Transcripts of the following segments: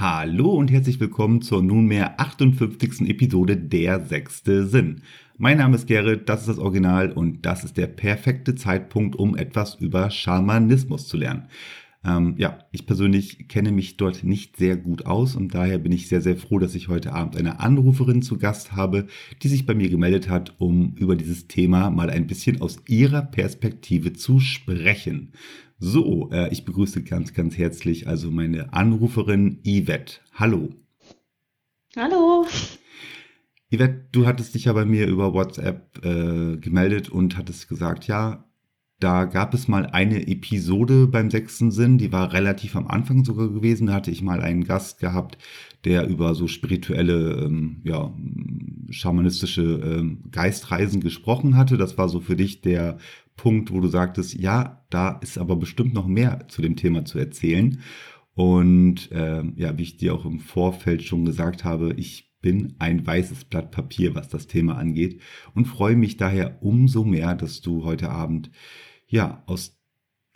Hallo und herzlich willkommen zur nunmehr 58. Episode Der sechste Sinn. Mein Name ist Gerrit, das ist das Original und das ist der perfekte Zeitpunkt, um etwas über Schamanismus zu lernen. Ähm, ja, ich persönlich kenne mich dort nicht sehr gut aus und daher bin ich sehr, sehr froh, dass ich heute Abend eine Anruferin zu Gast habe, die sich bei mir gemeldet hat, um über dieses Thema mal ein bisschen aus ihrer Perspektive zu sprechen. So, äh, ich begrüße ganz, ganz herzlich also meine Anruferin Yvette. Hallo. Hallo. Yvette, du hattest dich ja bei mir über WhatsApp äh, gemeldet und hattest gesagt, ja, da gab es mal eine Episode beim sechsten Sinn, die war relativ am Anfang sogar gewesen. Da hatte ich mal einen Gast gehabt, der über so spirituelle, ähm, ja, schamanistische ähm, Geistreisen gesprochen hatte. Das war so für dich der Punkt, wo du sagtest, ja, da ist aber bestimmt noch mehr zu dem Thema zu erzählen. Und ähm, ja, wie ich dir auch im Vorfeld schon gesagt habe, ich bin ein weißes Blatt Papier, was das Thema angeht und freue mich daher umso mehr, dass du heute Abend ja aus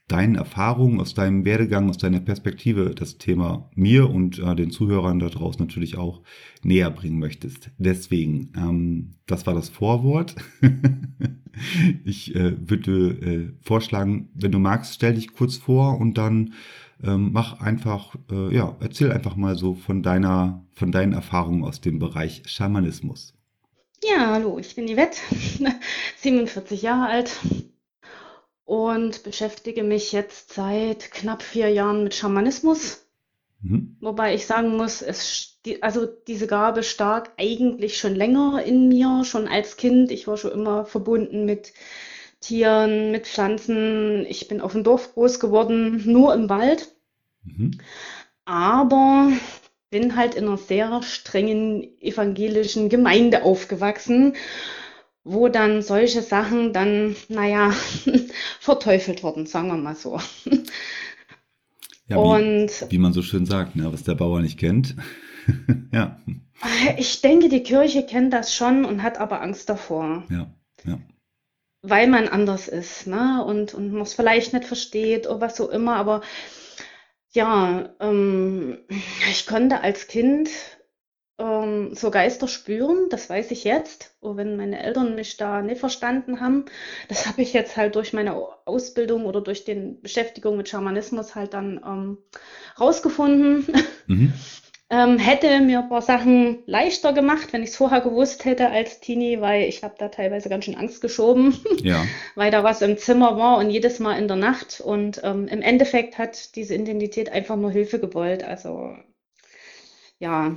deinen Erfahrungen, aus deinem Werdegang, aus deiner Perspektive das Thema mir und äh, den Zuhörern da draußen natürlich auch näher bringen möchtest. Deswegen, ähm, das war das Vorwort. ich äh, würde äh, vorschlagen, wenn du magst, stell dich kurz vor und dann ähm, mach einfach, äh, ja, erzähl einfach mal so von deiner, von deinen Erfahrungen aus dem Bereich Schamanismus. Ja, hallo, ich bin Yvette, 47 Jahre alt und beschäftige mich jetzt seit knapp vier Jahren mit Schamanismus. Mhm. Wobei ich sagen muss, es, also diese Gabe stark eigentlich schon länger in mir, schon als Kind. Ich war schon immer verbunden mit Tieren, mit Pflanzen. Ich bin auf dem Dorf groß geworden, nur im Wald. Mhm. Aber bin halt in einer sehr strengen evangelischen Gemeinde aufgewachsen, wo dann solche Sachen dann, naja, verteufelt wurden, sagen wir mal so. Ja, Und wie, wie man so schön sagt, ne, was der Bauer nicht kennt. ja. Ich denke, die Kirche kennt das schon und hat aber Angst davor. Ja, ja. Weil man anders ist, ne? Und, und man es vielleicht nicht versteht oder was so immer, aber ja, ähm, ich konnte als Kind ähm, so Geister spüren, das weiß ich jetzt. Und wenn meine Eltern mich da nicht verstanden haben, das habe ich jetzt halt durch meine Ausbildung oder durch die Beschäftigung mit Schamanismus halt dann ähm, rausgefunden. Mhm. Ähm, hätte mir ein paar Sachen leichter gemacht, wenn ich es vorher gewusst hätte als Teenie, weil ich habe da teilweise ganz schön Angst geschoben, ja. weil da was im Zimmer war und jedes Mal in der Nacht. Und ähm, im Endeffekt hat diese Identität einfach nur Hilfe gewollt. Also ja.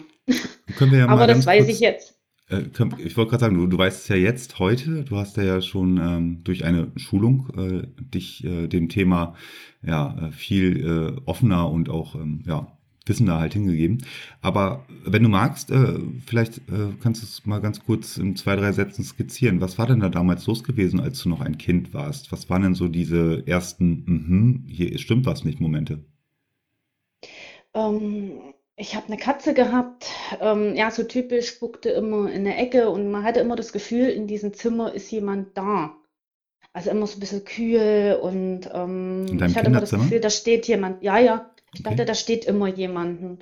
Ja Aber das weiß kurz, ich jetzt. Äh, ich wollte gerade sagen, du, du, weißt es ja jetzt heute, du hast ja schon ähm, durch eine Schulung äh, dich äh, dem Thema ja äh, viel äh, offener und auch ähm, ja Wissen da halt hingegeben. Aber wenn du magst, äh, vielleicht kannst du es mal ganz kurz in zwei, drei Sätzen skizzieren. Was war denn da damals los gewesen, als du noch ein Kind warst? Was waren denn so diese ersten, mhm, hier stimmt was nicht, Momente? Ähm, ich habe eine Katze gehabt, ähm, ja, so typisch, spuckte immer in der Ecke und man hatte immer das Gefühl, in diesem Zimmer ist jemand da. Also immer so ein bisschen kühl und ähm, ich hatte immer das Gefühl, da steht jemand. Ja, ja, ich dachte, da steht immer jemanden.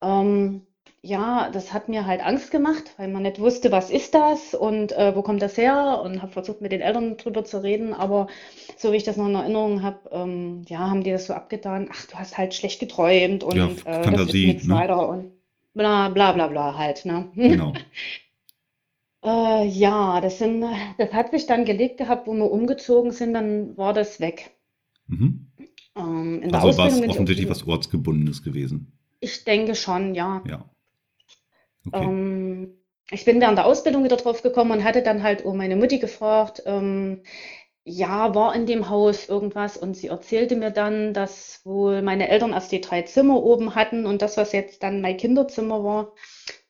Ähm, ja, das hat mir halt Angst gemacht, weil man nicht wusste, was ist das und äh, wo kommt das her und habe versucht, mit den Eltern drüber zu reden, aber so wie ich das noch in Erinnerung habe, ähm, ja, haben die das so abgetan, ach, du hast halt schlecht geträumt und ja, äh, Fantasie, das ist nichts ne? weiter und bla bla bla bla halt, ne? Genau. äh, ja, das sind, das hat sich dann gelegt gehabt, wo wir umgezogen sind, dann war das weg. Mhm. Ähm, also war es offensichtlich was Ortsgebundenes gewesen. Ich denke schon, ja. Ja. Okay. Ähm, ich bin während der Ausbildung wieder drauf gekommen und hatte dann halt um meine Mutti gefragt, ähm, ja, war in dem Haus irgendwas und sie erzählte mir dann, dass wohl meine Eltern erst die drei Zimmer oben hatten und das, was jetzt dann mein Kinderzimmer war,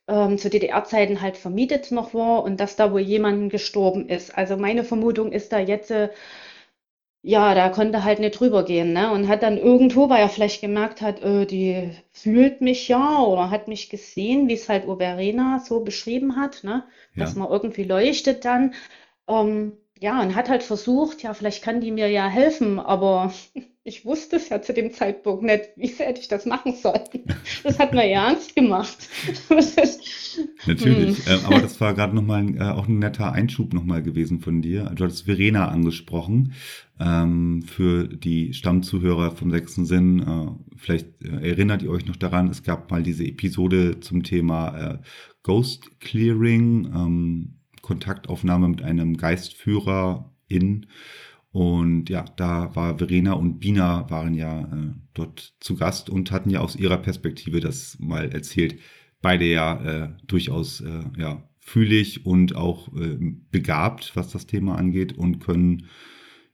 ähm, zu DDR-Zeiten halt vermietet noch war und dass da wohl jemand gestorben ist. Also meine Vermutung ist da jetzt, äh, ja, da konnte halt nicht drüber gehen, ne? Und hat dann irgendwo, weil er vielleicht gemerkt hat, äh, die fühlt mich ja oder hat mich gesehen, wie es halt Verena so beschrieben hat, ne? Dass Ja. man irgendwie leuchtet dann. Ähm, ja, und hat halt versucht, ja, vielleicht kann die mir ja helfen, aber ich wusste es ja zu dem Zeitpunkt nicht, wie hätte ich das machen sollen. Das hat mir ja ernst gemacht. Natürlich. hm. Ähm, aber das war gerade nochmal äh, auch ein netter Einschub nochmal gewesen von dir. Du hattest Verena angesprochen. Ähm, für die Stammzuhörer vom sechsten Sinn, äh, vielleicht äh, erinnert ihr euch noch daran, es gab mal diese Episode zum Thema äh, Ghost Clearing, ähm, Kontaktaufnahme mit einem Geistführer in. Und ja, da war Verena und Bina waren ja äh, dort zu Gast und hatten ja aus ihrer Perspektive das mal erzählt. Beide ja äh, durchaus äh, ja, fühlig und auch äh, begabt, was das Thema angeht und können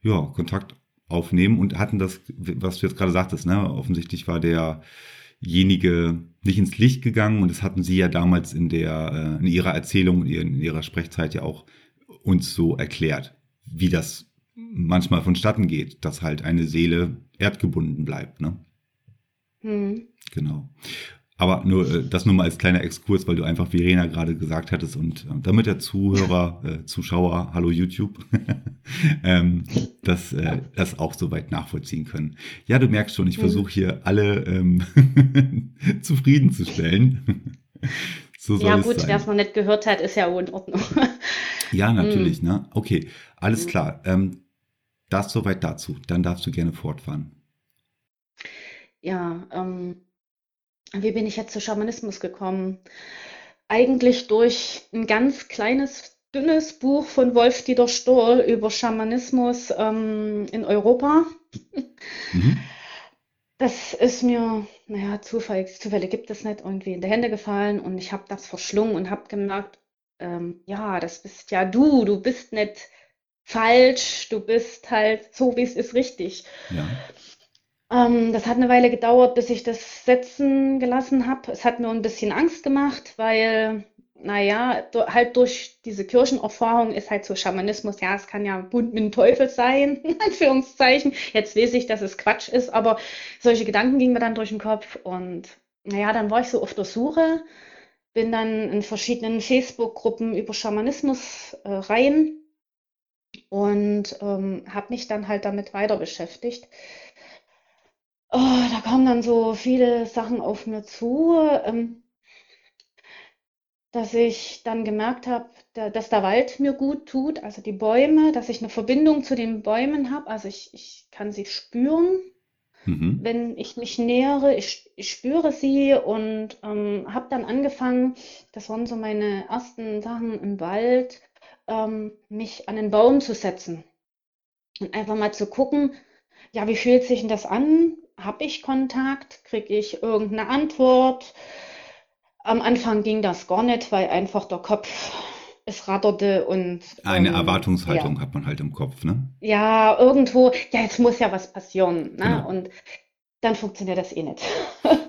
ja Kontakt aufnehmen und hatten das, was du jetzt gerade sagtest, ne? Offensichtlich war derjenige nicht ins Licht gegangen und das hatten sie ja damals in der äh, in ihrer Erzählung, in ihrer Sprechzeit ja auch uns so erklärt, wie das manchmal vonstatten geht, dass halt eine Seele erdgebunden bleibt, ne? Hm. Genau. Aber nur äh, das nur mal als kleiner Exkurs, weil du einfach Verena gerade gesagt hattest und äh, damit der Zuhörer, äh, Zuschauer, hallo YouTube, ähm, das, äh, das auch soweit nachvollziehen können. Ja, du merkst schon, ich Mhm. versuche hier alle ähm, zufriedenzustellen. so soll Ja, gut, wer sein. es noch nicht gehört hat, ist ja auch in Ordnung. Ja, Hm. natürlich, ne? Okay, alles Mhm. klar. Ähm, das soweit dazu. Dann darfst du gerne fortfahren. Ja, ähm, wie bin ich jetzt zu Schamanismus gekommen? Eigentlich durch ein ganz kleines, dünnes Buch von Wolf-Dieter Stoll über Schamanismus ähm, in Europa. Mhm. Das ist mir, naja, Zufall, Zufälle gibt es nicht, irgendwie in die Hände gefallen und ich habe das verschlungen und habe gemerkt, ähm, ja, das bist ja du, du bist nicht falsch, du bist halt so, wie es ist, richtig. Ja. Ähm, das hat eine Weile gedauert, bis ich das setzen gelassen habe. Es hat mir ein bisschen Angst gemacht, weil, naja, halt durch diese Kirchenerfahrung ist halt so Schamanismus, ja, es kann ja bunt mit dem Teufel sein, in Anführungszeichen. Jetzt weiß ich, dass es Quatsch ist, aber solche Gedanken gingen mir dann durch den Kopf und naja, dann war ich so auf der Suche, bin dann in verschiedenen Facebook-Gruppen über Schamanismus äh, rein und ähm, habe mich dann halt damit weiter beschäftigt. Oh, da kamen dann so viele Sachen auf mir zu, ähm, dass ich dann gemerkt habe, da, dass der Wald mir gut tut, also die Bäume, dass ich eine Verbindung zu den Bäumen habe. Also ich, ich kann sie spüren, Mhm. wenn ich mich nähere. Ich, ich spüre sie und ähm, habe dann angefangen, das waren so meine ersten Sachen im Wald, ähm, mich an den Baum zu setzen und einfach mal zu gucken, ja, wie fühlt sich denn das an? Habe ich Kontakt? Kriege ich irgendeine Antwort? Am Anfang ging das gar nicht, weil einfach der Kopf es ratterte und Eine ähm, ja, Erwartungshaltung hat man halt im Kopf, ne? ja, irgendwo, ja, jetzt muss ja was passieren, ne? Genau. Und dann funktioniert das eh nicht.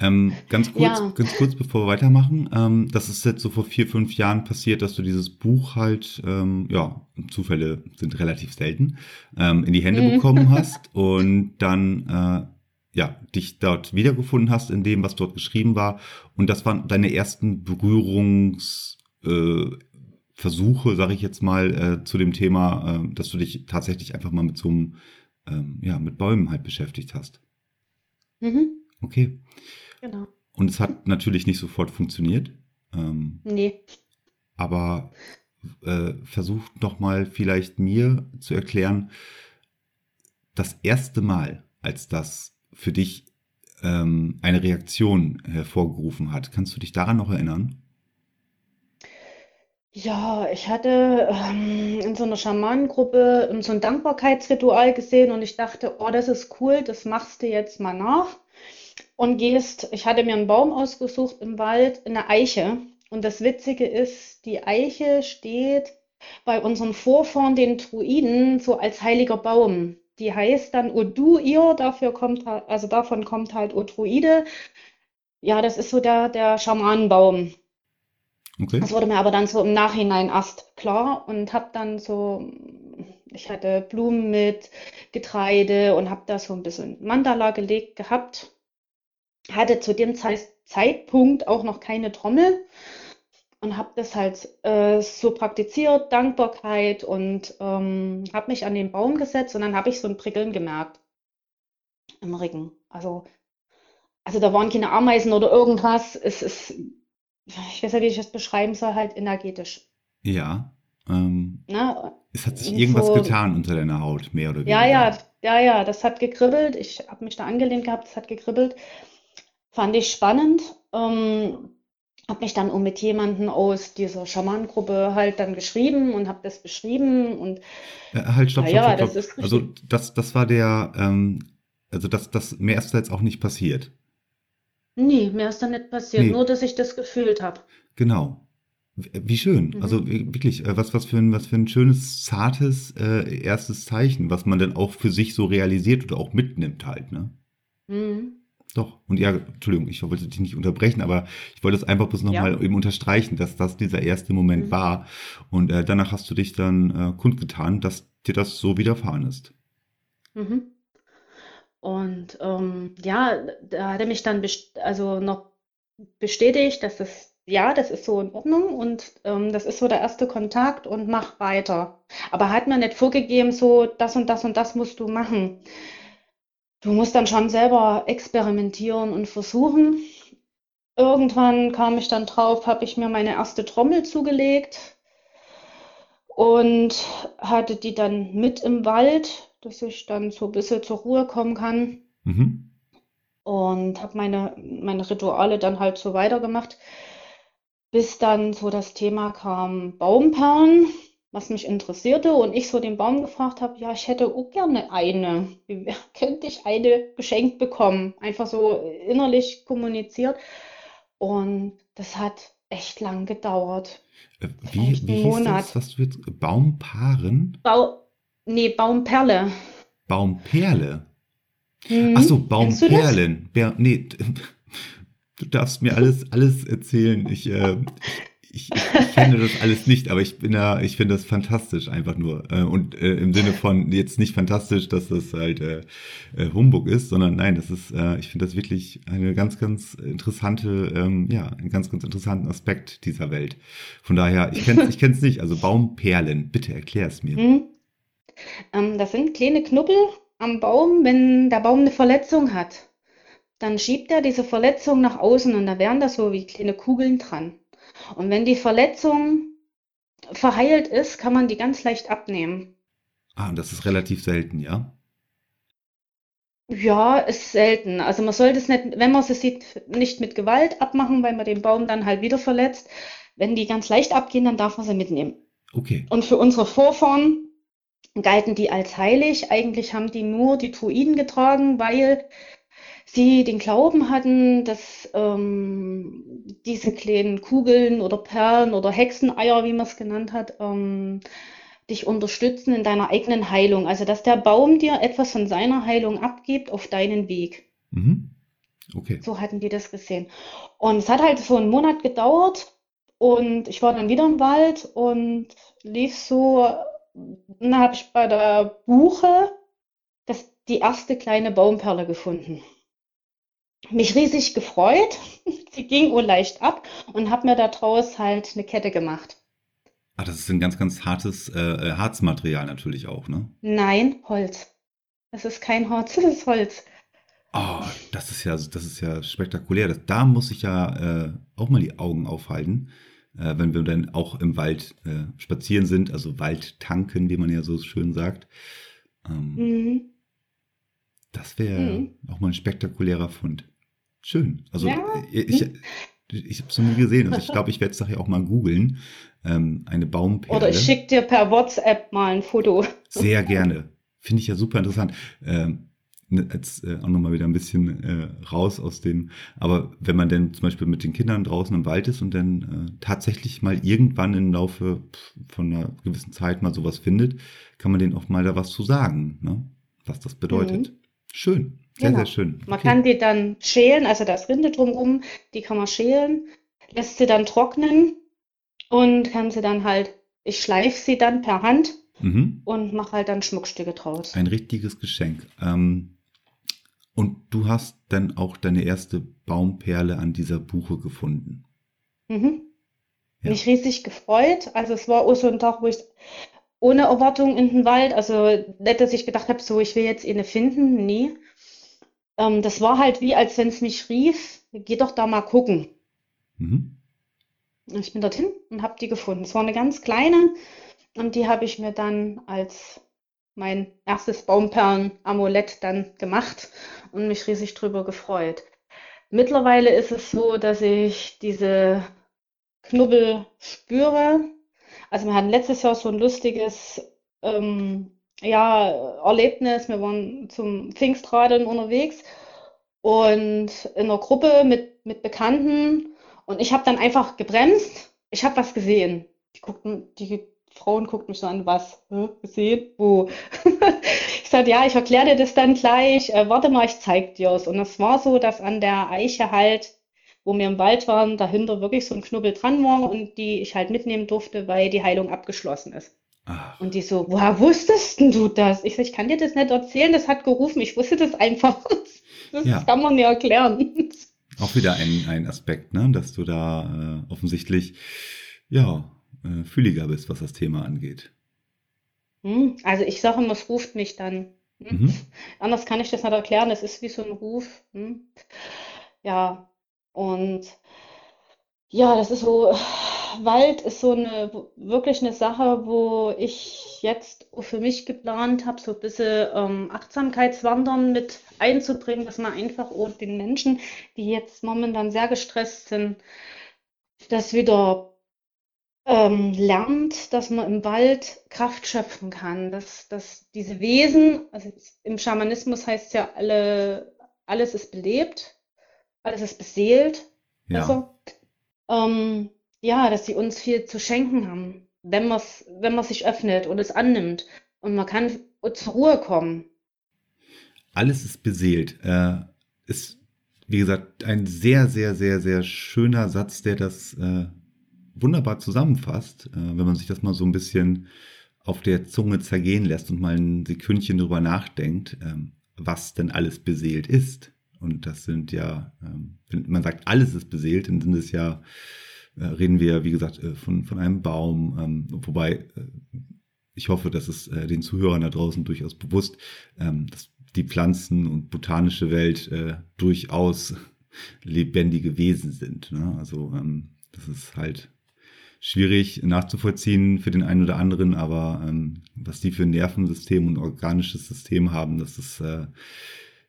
Ähm, ganz kurz, Ja, ganz kurz, bevor wir weitermachen. Ähm, das ist jetzt so vor vier, fünf Jahren passiert, dass du dieses Buch halt, ähm, ja, Zufälle sind relativ selten, ähm, in die Hände mhm. bekommen hast und dann, äh, ja, dich dort wiedergefunden hast in dem, was dort geschrieben war. Und das waren deine ersten Berührungs, äh, sage ich jetzt mal, äh, zu dem Thema, äh, dass du dich tatsächlich einfach mal mit so einem, ähm, ja, mit Bäumen halt beschäftigt hast. Mhm, Okay. Genau. Und es hat natürlich nicht sofort funktioniert. Ähm, Nee. aber äh, versucht noch mal vielleicht mir zu erklären, das erste Mal, als das für dich ähm, eine Reaktion hervorgerufen hat. Kannst du dich daran noch erinnern? Ja, ich hatte ähm, in so einer Schamanengruppe so ein Dankbarkeitsritual gesehen und ich dachte, oh, das ist cool, das machst du jetzt mal nach und gehst. Ich hatte mir einen Baum ausgesucht im Wald, eine Eiche. Und das Witzige ist, die Eiche steht bei unseren Vorfahren, den Druiden, so als heiliger Baum. Die heißt dann Oduir, dafür kommt, also davon kommt halt Odruide. Ja, das ist so der, der Schamanenbaum. Okay. Das wurde mir aber dann so im Nachhinein erst klar und habe dann so, ich hatte Blumen mit Getreide und habe da so ein bisschen Mandala gelegt gehabt. Hatte zu dem Zeitpunkt auch noch keine Trommel und habe das halt äh, so praktiziert, Dankbarkeit und ähm, habe mich an den Baum gesetzt und dann habe ich so ein Prickeln gemerkt im Rücken. Also, also da waren keine Ameisen oder irgendwas. Es ist ich weiß ja, wie ich das beschreiben soll, halt energetisch. Ja. Ähm, Na, es hat sich irgendwas so, getan unter deiner Haut, mehr oder weniger. Ja, ja, ja, ja, das hat gekribbelt. Ich habe mich da angelehnt gehabt, das hat gekribbelt. Fand ich spannend. Ähm, habe mich dann auch mit jemandem aus dieser Schamanengruppe halt dann geschrieben und habe das beschrieben und äh, halt stopp, stopp, ja, stopp, stopp. Das ist also das das war der ähm, also das das mehr ist jetzt auch nicht passiert. Nee, mir ist da nicht passiert, Nee, nur dass ich das gefühlt habe. genau. Wie schön. Mhm. Also wirklich, äh, was, was für ein, was für ein schönes, zartes äh, erstes Zeichen, was man dann auch für sich so realisiert oder auch mitnimmt halt, ne? Mhm. Doch. Und ja, Entschuldigung, ich wollte dich nicht unterbrechen, aber ich wollte es einfach bloß nochmal Ja. eben unterstreichen, dass das dieser erste Moment Mhm. war. Und äh, danach hast du dich dann äh, kundgetan, dass dir das so widerfahren ist. Mhm. Und ähm, ja, da hat er mich dann also noch bestätigt, dass das, ja, das ist so in Ordnung und ähm, das ist so der erste Kontakt und mach weiter. Aber hat mir nicht vorgegeben, so das und das und das musst du machen. Du musst dann schon selber experimentieren und versuchen. Irgendwann kam ich dann drauf, habe ich mir meine erste Trommel zugelegt und hatte die dann mit im Wald dass ich dann so ein bisschen zur Ruhe kommen kann. Mhm. Und habe meine, meine Rituale dann halt so weitergemacht, bis dann so das Thema kam Baumperlen, was mich interessierte und ich so den Baum gefragt habe, ja, ich hätte auch gerne eine. Wie könnte ich eine geschenkt bekommen? Einfach so innerlich kommuniziert. Und das hat echt lang gedauert. Äh, wie, wie hieß Monat. das, was du jetzt, Baumpaaren? Bau, Nee, Baumperle. Baumperle? Hm. Ach so, Baumperlen. Ber nee, du darfst mir alles, alles erzählen. Ich, äh, ich, ich, kenne das alles nicht, aber ich bin da, ich finde das fantastisch einfach nur. Äh, und äh, im Sinne von jetzt nicht fantastisch, dass das halt äh, äh Humbug ist, sondern nein, das ist, äh, ich finde das wirklich eine ganz, ganz interessante, ähm, ja, einen ganz, ganz interessanten Aspekt dieser Welt. Von daher, ich kenne es ich nicht. Also Baumperlen, bitte erklär es mir. Hm. Ähm, das sind kleine Knubbel am Baum, wenn der Baum eine Verletzung hat. Dann schiebt er diese Verletzung nach außen und da wären da so wie kleine Kugeln dran. Und wenn die Verletzung verheilt ist, kann man die ganz leicht abnehmen. Ah, und das ist relativ selten, ja? Ja, ist selten. Also man sollte es nicht, wenn man es sieht, nicht mit Gewalt abmachen, weil man den Baum dann halt wieder verletzt. Wenn die ganz leicht abgehen, dann darf man sie mitnehmen. Okay. Und für unsere Vorfahren galten die als heilig. Eigentlich haben die nur die Druiden getragen, weil sie den Glauben hatten, dass ähm, diese kleinen Kugeln oder Perlen oder Hexeneier, wie man es genannt hat, ähm, dich unterstützen in deiner eigenen Heilung. Also dass der Baum dir etwas von seiner Heilung abgibt auf deinen Weg. Mhm. Okay. So hatten die das gesehen. Und es hat halt so einen Monat gedauert und ich war dann wieder im Wald und lief so dann habe ich bei der Buche das, die erste kleine Baumperle gefunden. Mich riesig gefreut. Sie ging wohl leicht ab und habe mir daraus halt eine Kette gemacht. Ah, das ist ein ganz, ganz hartes äh, äh, Harzmaterial natürlich auch, ne? Nein, Holz. Das ist kein Harz, das ist Holz. Oh, das ist ja, das ist ja spektakulär. Das, da muss ich ja äh, auch mal die Augen aufhalten äh, wenn wir dann auch im Wald äh, spazieren sind, also Waldtanken, wie man ja so schön sagt. Ähm, mhm. Das wäre mhm. auch mal ein spektakulärer Fund. Schön. Also ja. Äh, ich, ich, ich habe es noch nie gesehen. Also ich glaube, ich werde es nachher auch mal googeln. Ähm, eine Baumperle. Oder ich schicke dir per WhatsApp mal ein Foto. Sehr gerne. Finde ich ja super interessant. Ähm, Ne, jetzt äh, auch nochmal wieder ein bisschen äh, raus aus dem, aber wenn man denn zum Beispiel mit den Kindern draußen im Wald ist und dann äh, tatsächlich mal irgendwann im Laufe von einer gewissen Zeit mal sowas findet, kann man denen auch mal da was zu sagen, ne? was das bedeutet. Mhm. Schön, sehr, genau. sehr schön. Man kann die dann schälen, also da ist Rinde drumherum, die kann man schälen, lässt sie dann trocknen und kann sie dann halt, ich schleife sie dann per Hand mhm. und mache halt dann Schmuckstücke draus. Ein richtiges Geschenk. Ähm, und du hast dann auch deine erste Baumperle an dieser Buche gefunden. Mhm. Ja. Mich riesig gefreut. Also es war auch so ein Tag, wo ich ohne Erwartung in den Wald, also nicht, dass ich gedacht habe, so ich will jetzt eine finden, nee. Ähm, das war halt wie, als wenn es mich rief, geh doch da mal gucken. Mhm. Ich bin dorthin und habe die gefunden. Es war eine ganz kleine und die habe ich mir dann als mein erstes Baumperlen-Amulett dann gemacht und mich riesig drüber gefreut. Mittlerweile ist es so, dass ich diese Knubbel spüre. Also wir hatten letztes Jahr so ein lustiges ähm, ja, Erlebnis. Wir waren zum Pfingstradeln unterwegs und in einer Gruppe mit, mit Bekannten und ich habe dann einfach gebremst. Ich habe was gesehen. Die guckten, die Frauen guckten mich so an, was? Hm, gesehen? Wo? ich sagte, ja, ich erkläre dir das dann gleich. Äh, warte mal, ich zeig dir's. Und es war so, dass an der Eiche halt, wo wir im Wald waren, dahinter wirklich so ein Knubbel dran war und die ich halt mitnehmen durfte, weil die Heilung abgeschlossen ist. Ach. Und die so, woher wusstest du das? Ich so, ich kann dir das nicht erzählen, das hat gerufen, ich wusste das einfach. Das ja. kann man mir erklären. Auch wieder ein, ein Aspekt, ne? dass du da äh, offensichtlich ja, äh, fühliger bist, was das Thema angeht. Hm, also ich sage immer, es ruft mich dann. Hm? Mhm. Anders kann ich das nicht erklären, es ist wie so ein Ruf. Hm? Ja, und ja, das ist so, Wald ist so eine wirklich eine Sache, wo ich jetzt für mich geplant habe, so ein bisschen ähm, Achtsamkeitswandern mit einzubringen, dass man einfach auch den Menschen, die jetzt momentan sehr gestresst sind, das wieder ähm, lernt, dass man im Wald Kraft schöpfen kann, dass, dass diese Wesen, also im Schamanismus heißt ja, alle, alles ist belebt, alles ist beseelt. Ja. Also, ähm, ja, dass sie uns viel zu schenken haben, wenn man wenn man sich öffnet und es annimmt. Und man kann zur Ruhe kommen. Alles ist beseelt. Äh, ist, wie gesagt, ein sehr, sehr, sehr, sehr schöner Satz, der das äh, wunderbar zusammenfasst, äh, wenn man sich das mal so ein bisschen auf der Zunge zergehen lässt und mal ein Sekündchen drüber nachdenkt, ähm, was denn alles beseelt ist. Und das sind ja, ähm, wenn man sagt, alles ist beseelt, dann sind es ja reden wir, wie gesagt, äh, von, von einem Baum, ähm, wobei äh, ich hoffe, dass es äh, den Zuhörern da draußen durchaus bewusst, ähm, dass die Pflanzen und botanische Welt äh, durchaus lebendige Wesen sind. Ne? Also ähm, das ist halt schwierig nachzuvollziehen für den einen oder anderen, aber ähm, was die für ein Nervensystem und organisches System haben, das ist äh,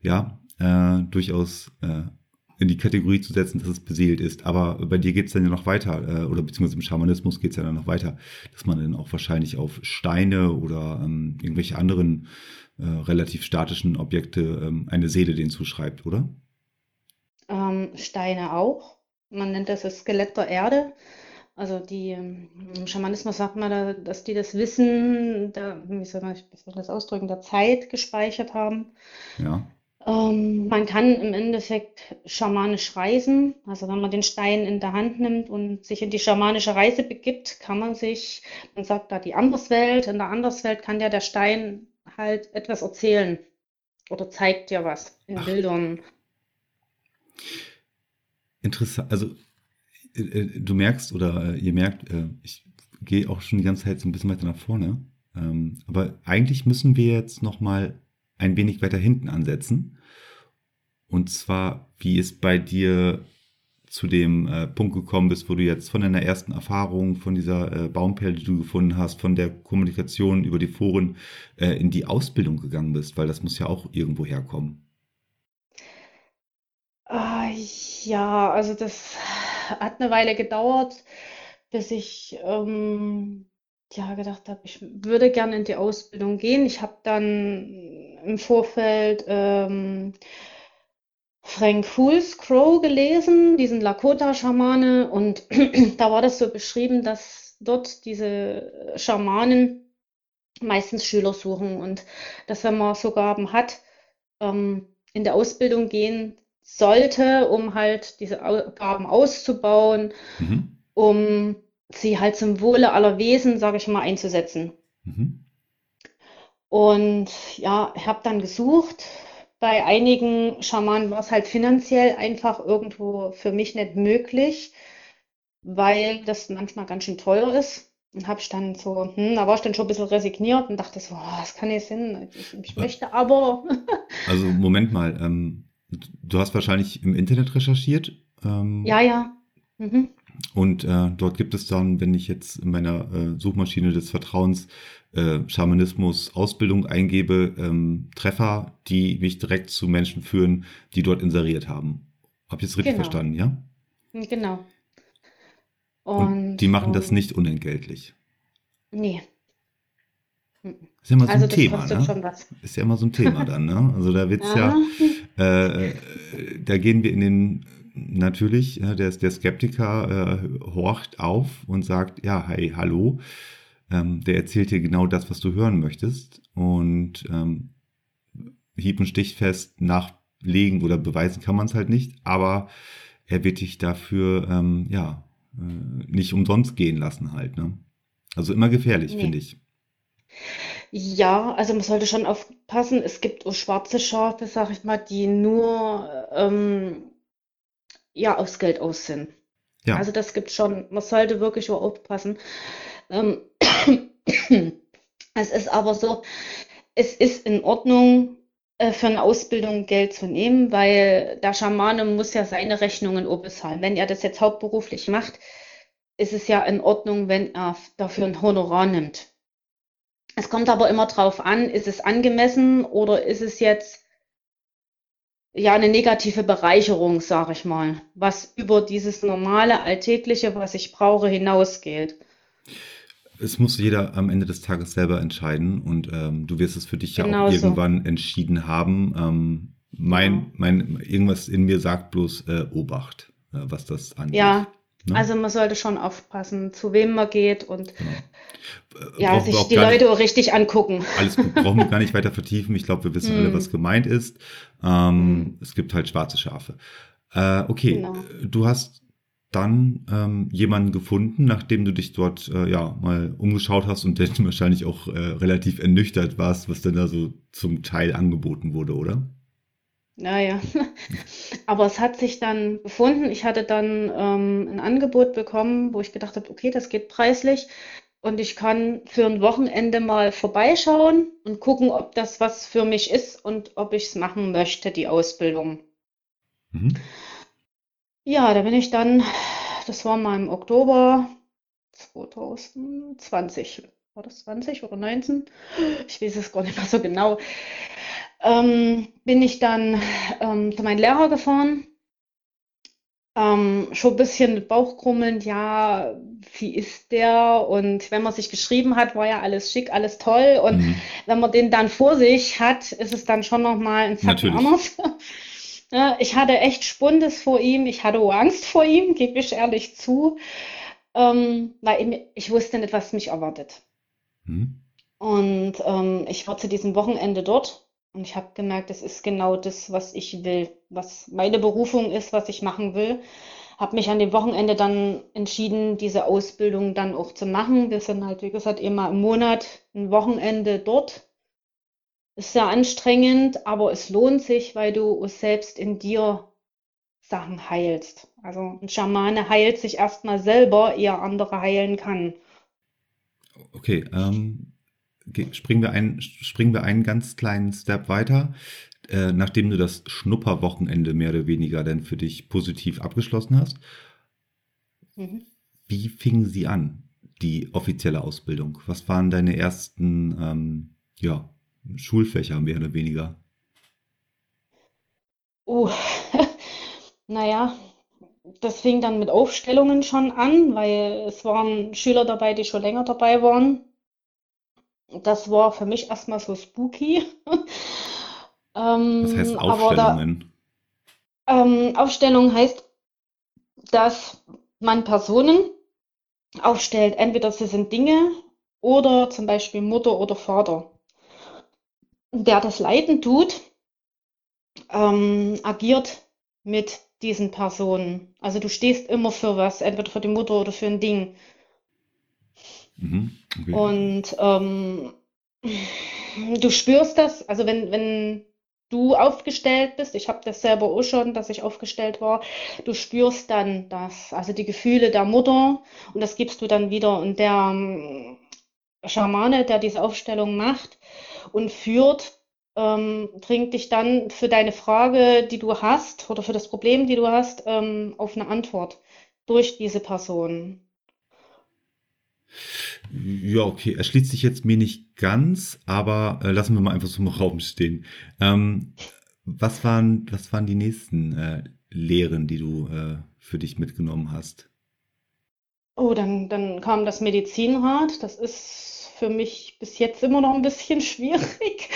ja äh, durchaus äh, in die Kategorie zu setzen, dass es beseelt ist. Aber bei dir geht es dann ja noch weiter, äh, oder beziehungsweise im Schamanismus geht es ja dann noch weiter, dass man dann auch wahrscheinlich auf Steine oder ähm, irgendwelche anderen äh, relativ statischen Objekte ähm, eine Seele denen zuschreibt, oder? Ähm, Steine auch. Man nennt das das Skelett der Erde. Also die ähm, im Schamanismus sagt man, da, dass die das Wissen, der, wie soll man das ausdrücken, der Zeit gespeichert haben. Ja. Ähm, man kann im Endeffekt schamanisch reisen. Also wenn man den Stein in der Hand nimmt und sich in die schamanische Reise begibt, kann man sich, man sagt da die Anderswelt, in der Anderswelt kann ja der Stein halt etwas erzählen oder zeigt dir was in Ach. Bildern. Interessant, also äh, äh, du merkst oder äh, ihr merkt, äh, ich gehe auch schon die ganze Zeit so ein bisschen weiter nach vorne. Ähm, aber eigentlich müssen wir jetzt noch mal ein wenig weiter hinten ansetzen und zwar, wie es bei dir zu dem äh, Punkt gekommen bist, wo du jetzt von deiner ersten Erfahrung, von dieser äh, Baumperle, die du gefunden hast, von der Kommunikation über die Foren äh, in die Ausbildung gegangen bist, weil das muss ja auch irgendwo herkommen. Ah, ja, also das hat eine Weile gedauert, bis ich ähm, ja gedacht habe, ich würde gerne in die Ausbildung gehen. Ich habe dann im Vorfeld ähm, Frank Fools Crow gelesen, diesen Lakota-Schamane, und da war das so beschrieben, dass dort diese Schamanen meistens Schüler suchen und dass wenn man so Gaben hat, ähm, in der Ausbildung gehen sollte, um halt diese Gaben auszubauen, mhm. um sie halt zum Wohle aller Wesen, sage ich mal, einzusetzen. Mhm. Und ja, ich habe dann gesucht. Bei einigen Schamanen war es halt finanziell einfach irgendwo für mich nicht möglich, weil das manchmal ganz schön teuer ist. Und habe ich dann so, hm, da war ich dann schon ein bisschen resigniert und dachte so, oh, das kann nicht sein. Ich, ich möchte aber. also Moment mal, ähm, du hast wahrscheinlich im Internet recherchiert. Ähm, ja, ja. Mhm. Und äh, dort gibt es dann, wenn ich jetzt in meiner äh, Suchmaschine des Vertrauens äh, Schamanismus Ausbildung eingebe, ähm, Treffer, die mich direkt zu Menschen führen, die dort inseriert haben. Habt ihr es richtig genau. verstanden, ja? Genau. Und, Und die machen das nicht unentgeltlich. Nee. Ist ja immer so also ein Thema, ne? Ist ja immer so ein Thema dann, ne? Also da wird's ja, äh, äh, da gehen wir in den natürlich, der, der Skeptiker äh, horcht auf und sagt, ja, hey, hallo, ähm, der erzählt dir genau das, was du hören möchtest und ähm, hieb- und stichfest nachlegen oder beweisen kann man es halt nicht, aber er wird dich dafür, ähm, ja, äh, nicht umsonst gehen lassen halt, ne? Also immer gefährlich, nee. finde ich. Ja, also man sollte schon aufpassen. Es gibt auch schwarze Schafe, sag ich mal, die nur ähm, ja aufs Geld aus sind. Ja. Also das gibt schon, man sollte wirklich auch aufpassen. Ähm, es ist aber so, es ist in Ordnung, äh, für eine Ausbildung Geld zu nehmen, weil der Schamane muss ja seine Rechnungen bezahlen. Wenn er das jetzt hauptberuflich macht, ist es ja in Ordnung, wenn er dafür ein Honorar nimmt. Es kommt aber immer drauf an, ist es angemessen oder ist es jetzt ja eine negative Bereicherung, sage ich mal, was über dieses normale Alltägliche, was ich brauche, hinausgeht. Es muss jeder am Ende des Tages selber entscheiden und ähm, du wirst es für dich genau ja auch irgendwann entschieden haben. Ähm, mein, genau. mein, irgendwas in mir sagt bloß äh, Obacht, äh, was das angeht. Ja, Ne? Also man sollte schon aufpassen, zu wem man geht und genau. ja, brauchen sich die Leute nicht, richtig angucken. Alles gut, brauchen wir gar nicht weiter vertiefen. Ich glaube, wir wissen alle, hm. was gemeint ist. Ähm, mm. Es gibt halt schwarze Schafe. Äh, okay, genau. du hast dann ähm, jemanden gefunden, nachdem du dich dort äh, ja mal umgeschaut hast und dann wahrscheinlich auch äh, relativ ernüchtert warst, was denn da so zum Teil angeboten wurde, oder? Naja, aber es hat sich dann gefunden. Ich hatte dann ähm, ein Angebot bekommen, wo ich gedacht habe, okay, das geht preislich und ich kann für ein Wochenende mal vorbeischauen und gucken, ob das was für mich ist und ob ich es machen möchte, die Ausbildung. Mhm. Ja, da bin ich dann, das war mal im Oktober 2020, war das 20 oder 19? Ich weiß es gar nicht mehr so genau ähm, bin ich dann ähm, zu meinem Lehrer gefahren. Ähm, schon ein bisschen mit Bauchkrummeln, ja, wie ist der? Und wenn man sich geschrieben hat, war ja alles schick, alles toll. Und mhm. wenn man den dann vor sich hat, ist es dann schon nochmal ein Zacken anders. Ich hatte echt Spundes vor ihm, ich hatte auch Angst vor ihm, gebe ich ehrlich zu, ähm, weil ich wusste nicht, was mich erwartet. Mhm. Und ähm, ich war zu diesem Wochenende dort und ich habe gemerkt, das ist genau das, was ich will, was meine Berufung ist, was ich machen will. Habe mich an dem Wochenende dann entschieden, diese Ausbildung dann auch zu machen. Wir sind halt, wie gesagt, immer im Monat ein Wochenende dort. Ist sehr anstrengend, aber es lohnt sich, weil du selbst in dir Sachen heilst. Also ein Schamane heilt sich erstmal selber, ehe andere heilen kann. Okay, ähm, springen wir, ein, springen wir einen ganz kleinen Step weiter. Äh, nachdem du das Schnupperwochenende mehr oder weniger dann für dich positiv abgeschlossen hast, mhm. wie fing sie an, die offizielle Ausbildung? Was waren deine ersten ähm, ja, Schulfächer mehr oder weniger? Oh, naja, das fing dann mit Aufstellungen schon an, weil es waren Schüler dabei, die schon länger dabei waren. Das war für mich erstmal so spooky. ähm, Was heißt Aufstellungen? Da, ähm, Aufstellung heißt, dass man Personen aufstellt. Entweder sie sind Dinge oder zum Beispiel Mutter oder Vater. Der das Leiden tut, ähm, agiert mit diesen Personen. Also du stehst immer für was, entweder für die Mutter oder für ein Ding. Mhm. Okay. Und ähm, du spürst das, also wenn, wenn du aufgestellt bist, ich habe das selber auch schon, dass ich aufgestellt war, du spürst dann das, also die Gefühle der Mutter und das gibst du dann wieder und der ähm, Schamane, der diese Aufstellung macht und führt, ähm, bringt dich dann für deine Frage, die du hast oder für das Problem, die du hast, ähm, auf eine Antwort durch diese Person. Ja, okay. Erschließt sich jetzt mir nicht ganz, aber äh, lassen wir mal einfach so im Raum stehen. Ähm, was, waren, was waren die nächsten äh, Lehren, die du äh, für dich mitgenommen hast? Oh, dann, dann kam das Medizinrat. Das ist für mich bis jetzt immer noch ein bisschen schwierig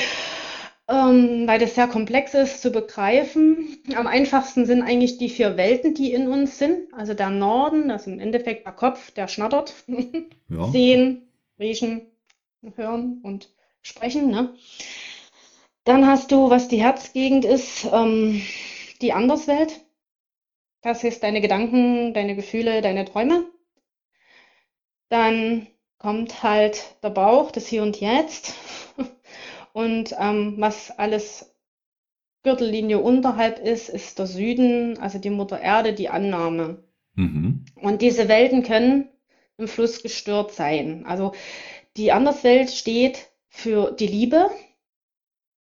ähm, weil das sehr komplex ist zu begreifen. Am einfachsten sind eigentlich die vier Welten, die in uns sind. Also der Norden, das ist im Endeffekt der Kopf, der schnattert. Ja. Sehen, riechen, hören und sprechen. Ne? Dann hast du, was die Herzgegend ist, ähm, die Anderswelt. Das ist deine Gedanken, deine Gefühle, deine Träume. Dann kommt halt der Bauch, das Hier und Jetzt. Und ähm, was alles Gürtellinie unterhalb ist, ist der Süden, also die Mutter Erde, die Annahme. Mhm. Und diese Welten können im Fluss gestört sein. Also die Anderswelt steht für die Liebe.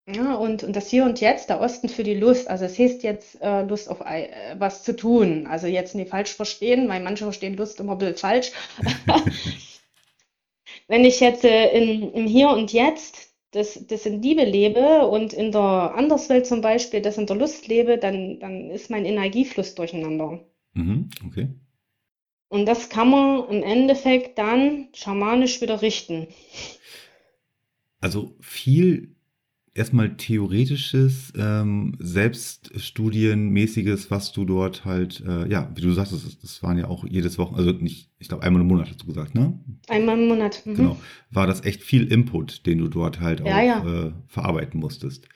Ja, und, und das Hier und Jetzt, der Osten für die Lust. Also es heißt jetzt äh, Lust auf äh, was zu tun. Also jetzt nicht falsch verstehen, weil manche verstehen Lust immer ein bisschen falsch. Wenn ich jetzt äh, in, im Hier und Jetzt das, das in Liebe lebe und in der Anderswelt zum Beispiel das in der Lust lebe, dann, dann ist mein Energiefluss durcheinander. Mhm, okay. Und das kann man im Endeffekt dann schamanisch wieder richten. Also viel erstmal theoretisches, ähm, selbststudienmäßiges, was du dort halt, äh, ja, wie du sagst, das, das waren ja auch jedes Wochen, also nicht, ich glaube einmal im Monat hast du gesagt, ne? Einmal im Monat. Mhm. Genau. War das echt viel Input, den du dort halt ja, auch ja. Äh, verarbeiten musstest.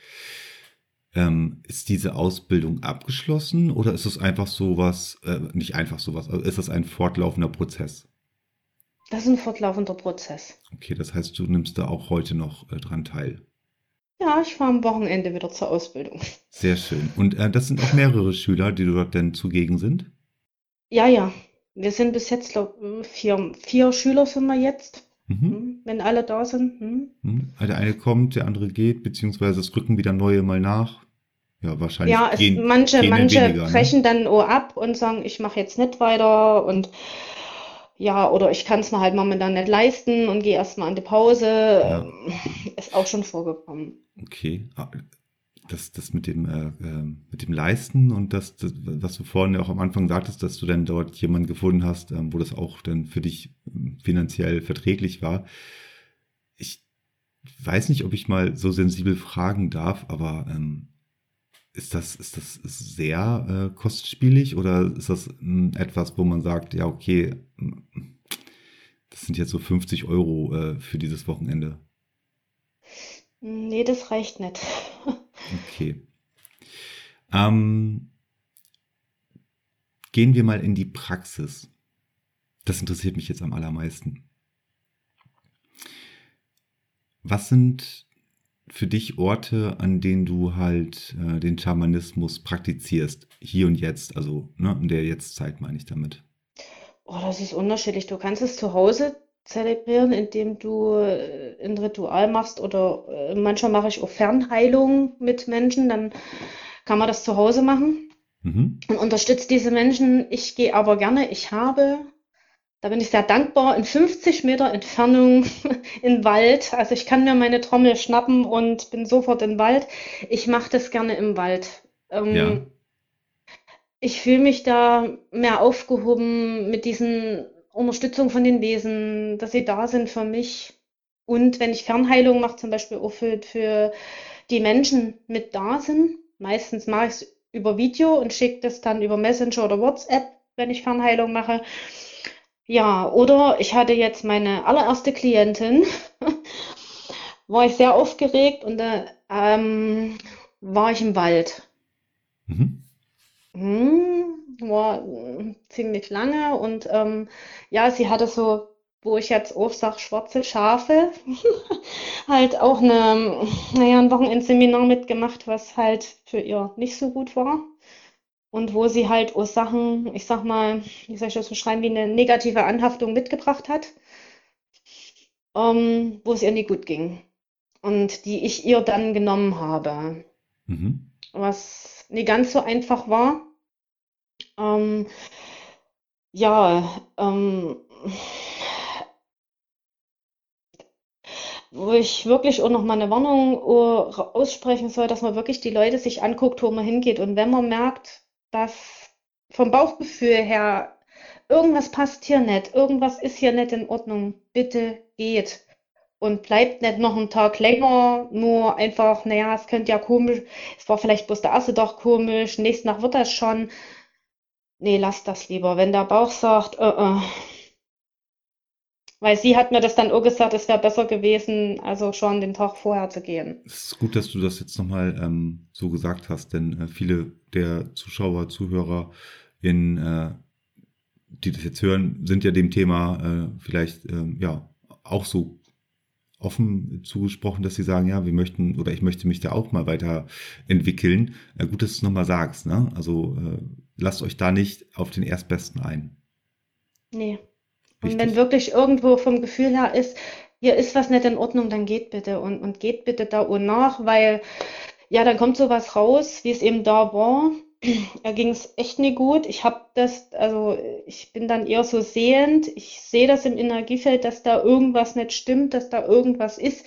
Ähm, ist diese Ausbildung abgeschlossen oder ist es einfach sowas, äh, nicht einfach sowas, also ist das ein fortlaufender Prozess? Das ist ein fortlaufender Prozess. Okay, das heißt, du nimmst da auch heute noch äh, dran teil. Ja, ich fahre am Wochenende wieder zur Ausbildung. Sehr schön. Und äh, das sind auch mehrere Schüler, die dort denn zugegen sind? Ja, ja. Wir sind bis jetzt, glaube ich, vier, vier Schüler sind wir jetzt. Mhm. Hm, wenn alle da sind. Hm. Mhm. Der eine kommt, der andere geht, beziehungsweise es rücken wieder neue mal nach. Ja, wahrscheinlich. Ja, es, gehen, manche, gehen manche weniger, ne? brechen ne? dann auch ab und sagen, ich mache jetzt nicht weiter und ja, oder ich kann es mir halt momentan nicht leisten und gehe erstmal an die Pause. Ja. Ist auch schon vorgekommen. Okay. Ah, das, das mit dem, äh, ähm, mit dem Leisten und das, das, was du vorhin ja auch am Anfang sagtest, dass du dann dort jemanden gefunden hast, ähm, wo das auch dann für dich ähm, finanziell verträglich war. Ich weiß nicht, ob ich mal so sensibel fragen darf, aber ähm, ist das, ist das sehr äh, kostspielig oder ist das äh, etwas, wo man sagt, ja, okay, das sind jetzt so 50 Euro äh, für dieses Wochenende? Nee, das reicht nicht. okay. Ähm, gehen wir mal in die Praxis. Das interessiert mich jetzt am allermeisten. Was sind für dich Orte, an denen du halt äh, den Schamanismus praktizierst? Hier und jetzt, also ne, in der Jetztzeit meine ich damit. Oh, das ist unterschiedlich. Du kannst es zu Hause zelebrieren, indem du äh, ein Ritual machst oder äh, manchmal mache ich auch Fernheilung mit Menschen, dann kann man das zu Hause machen mhm. und unterstützt diese Menschen. Ich gehe aber gerne, ich habe, da bin ich sehr dankbar, in 50 Meter Entfernung im Wald. Also ich kann mir meine Trommel schnappen und bin sofort im Wald. Ich mache das gerne im Wald. Ähm, ja. Ich fühle mich da mehr aufgehoben mit diesen Unterstützung von den Wesen, dass sie da sind für mich. Und wenn ich Fernheilung mache, zum Beispiel auch für, für die Menschen mit da sind, meistens mache ich es über Video und schicke das dann über Messenger oder WhatsApp, wenn ich Fernheilung mache. Ja, oder ich hatte jetzt meine allererste Klientin, war ich sehr aufgeregt und da ähm, war ich im Wald. Mhm. Hm, war äh, ziemlich lange und ähm, ja, sie hatte so wo ich jetzt auch sage, schwarze Schafe, halt auch eine, naja, ein Wochenendseminar mitgemacht, was halt für ihr nicht so gut war. Und wo sie halt auch Sachen, ich sag mal, wie soll ich das beschreiben, wie eine negative Anhaftung mitgebracht hat, ähm, wo es ihr nicht gut ging. Und die ich ihr dann genommen habe. Mhm. Was nicht ganz so einfach war. Ähm, ja, ähm, wo ich wirklich auch noch mal eine Warnung äh, aussprechen soll, dass man wirklich die Leute sich anguckt, wo man hingeht. Und wenn man merkt, dass vom Bauchgefühl her irgendwas passt hier nicht, irgendwas ist hier nicht in Ordnung, bitte geht. Und bleibt nicht noch einen Tag länger, nur einfach, naja, es könnte ja komisch, es war vielleicht bloß der erste Tag komisch, nächsten Tag wird das schon. Nee, lass das lieber. Wenn der Bauch sagt, uh -uh, weil sie hat mir das dann auch gesagt, es wäre besser gewesen, also schon den Tag vorher zu gehen. Es ist gut, dass du das jetzt nochmal ähm, so gesagt hast, denn äh, viele der Zuschauer, Zuhörer, in, äh, die das jetzt hören, sind ja dem Thema äh, vielleicht ähm, ja auch so offen zugesprochen, dass sie sagen, ja, wir möchten oder ich möchte mich da auch mal weiterentwickeln. Äh, gut, dass du es nochmal sagst. Ne? Also äh, lasst euch da nicht auf den Erstbesten ein. Nee. Und wenn wirklich irgendwo vom Gefühl her ist, hier ist was nicht in Ordnung, dann geht bitte und, und geht bitte da und nach, weil ja, dann kommt sowas raus, wie es eben da war. Da ging es echt nicht gut. Ich habe das, also ich bin dann eher so sehend. Ich sehe das im Energiefeld, dass da irgendwas nicht stimmt, dass da irgendwas ist.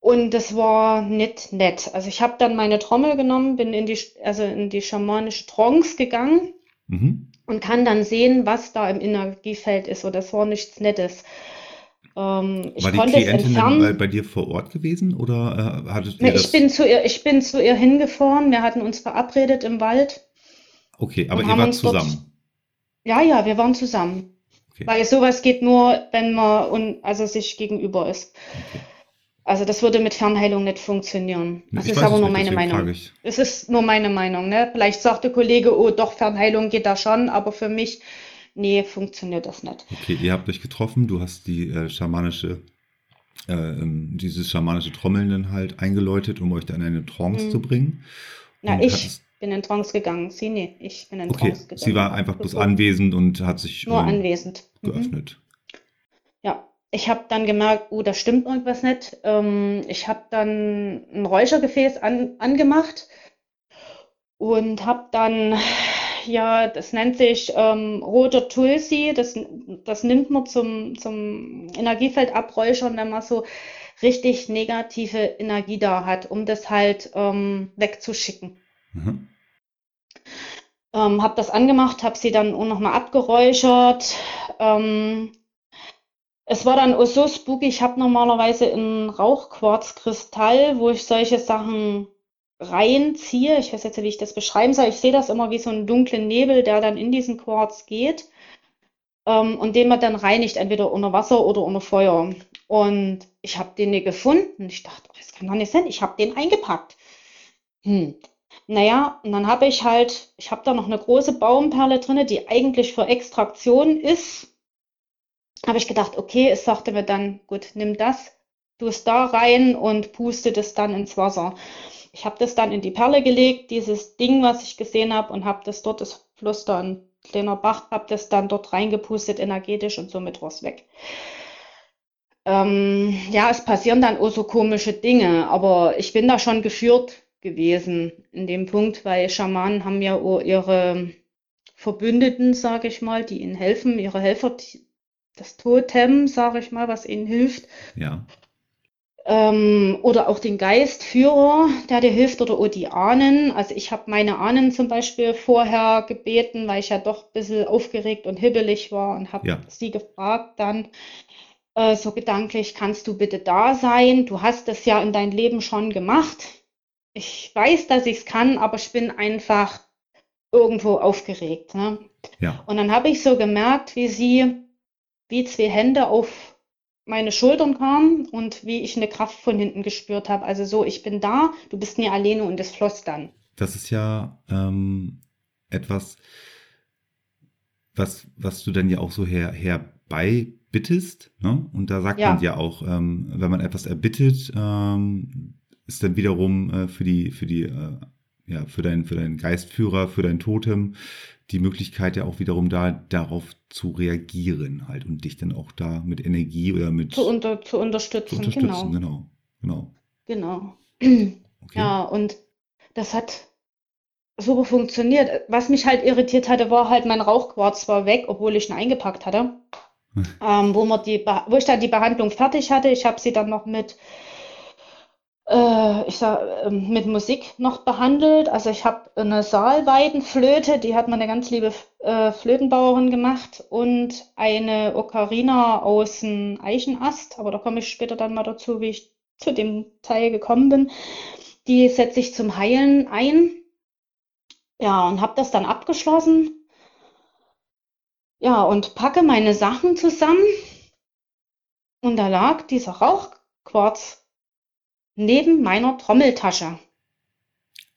Und das war nicht nett. Also ich habe dann meine Trommel genommen, bin in die, also in die schamanische Trance gegangen. Mhm und kann dann sehen, was da im Energiefeld ist. Und das war nichts Nettes. Ähm, ich war die Klientin bei, bei, dir vor Ort gewesen oder äh, hattet ihr nee, ich bin zu ihr, ich bin zu ihr hingefahren. Wir hatten uns verabredet im Wald. Okay, aber ihr wart zusammen. Dort, ja, ja, wir waren zusammen. Okay. Weil sowas geht nur, wenn man un, also sich gegenüber ist. Okay. Also das würde mit Fernheilung nicht funktionieren. Das ich ist aber nur meine Meinung. Es ist nur meine Meinung. Ne? Vielleicht sagt der Kollege, oh doch, Fernheilung geht da schon, aber für mich, nee, funktioniert das nicht. Okay, ihr habt euch getroffen, du hast die äh, schamanische, äh, ähm, dieses schamanische Trommeln dann halt eingeläutet, um euch dann in eine Trance hm. zu bringen. Na, ich hattest... bin in Trance gegangen. Sie, nee, ich bin in okay. Trance gegangen. Sie war einfach bloß anwesend und hat sich nur ähm, anwesend. Mhm. geöffnet. Mhm ich habe dann gemerkt, oh, da stimmt irgendwas nicht. Ähm, ich habe dann ein Räuchergefäß an, angemacht und habe dann, ja, das nennt sich ähm, roter Tulsi. Das, das nimmt man zum, zum Energiefeld abräuchern, wenn man so richtig negative Energie da hat, um das halt ähm, wegzuschicken. Mhm. Ähm, habe das angemacht, habe sie dann auch nochmal abgeräuchert. Ähm, es war dann auch so spooky. Ich habe normalerweise einen Rauchquarzkristall, wo ich solche Sachen reinziehe. Ich weiß jetzt nicht, wie ich das beschreiben soll. Ich sehe das immer wie so einen dunklen Nebel, der dann in diesen Quarz geht ähm, und den man dann reinigt, entweder unter Wasser oder unter Feuer. Und ich habe den nicht gefunden. Ich dachte, oh, das kann doch nicht sein. Ich habe den eingepackt. Hm. Naja, und dann habe ich halt, ich habe da noch eine große Baumperle drin, die eigentlich für Extraktion ist habe ich gedacht, okay, es sagte mir dann, gut, nimm das, tu es da rein und puste das dann ins Wasser. Ich habe das dann in die Perle gelegt, dieses Ding, was ich gesehen habe, und habe das dort, das Fluss da ein kleiner Bach, habe das dann dort reingepustet, energetisch und somit war es weg. Ähm, ja, es passieren dann auch so komische Dinge, aber ich bin da schon geführt gewesen in dem Punkt, weil Schamanen haben ja auch ihre Verbündeten, sage ich mal, die ihnen helfen, ihre Helfer, das Totem, sage ich mal, was ihnen hilft. Ja. Ähm, oder auch den Geistführer, der dir hilft, oder auch die Ahnen. Also ich habe meine Ahnen zum Beispiel vorher gebeten, weil ich ja doch ein bisschen aufgeregt und hibbelig war und habe ja. sie gefragt dann, äh, so gedanklich, kannst du bitte da sein? Du hast das ja in dein Leben schon gemacht. Ich weiß, dass ich es kann, aber ich bin einfach irgendwo aufgeregt. Ne? Ja. Und dann habe ich so gemerkt, wie sie wie zwei Hände auf meine Schultern kamen und wie ich eine Kraft von hinten gespürt habe. Also so, ich bin da, du bist nie alleine und das floss dann. Das ist ja ähm, etwas, was, was du dann ja auch so her, herbei bittest, ne? und da sagt ja. man ja auch, ähm, wenn man etwas erbittet, ähm, ist dann wiederum äh, für die, für die, äh, ja, für deinen, für deinen Geistführer, für dein Totem die Möglichkeit ja auch wiederum da, darauf zu reagieren halt und dich dann auch da mit Energie oder mit zu, unter, zu unterstützen, zu unterstützen, genau. Genau. Genau. genau. Okay. Ja, und das hat super funktioniert. Was mich halt irritiert hatte, war halt mein Rauchquarz war weg, obwohl ich ihn eingepackt hatte. ähm, wo, man die, wo ich dann die Behandlung fertig hatte. Ich habe sie dann noch mit, äh, ich sag, äh, mit Musik noch behandelt. Also ich habe eine Saalweidenflöte, die hat meine ganz liebe äh, Flötenbauerin gemacht und eine Ocarina aus dem Eichenast. Aber da komme ich später dann mal dazu, wie ich zu dem Teil gekommen bin. Die setze ich zum Heilen ein. Ja, und habe das dann abgeschlossen ja, und packe meine Sachen zusammen und da lag dieser Rauchquarz neben meiner Trommeltasche.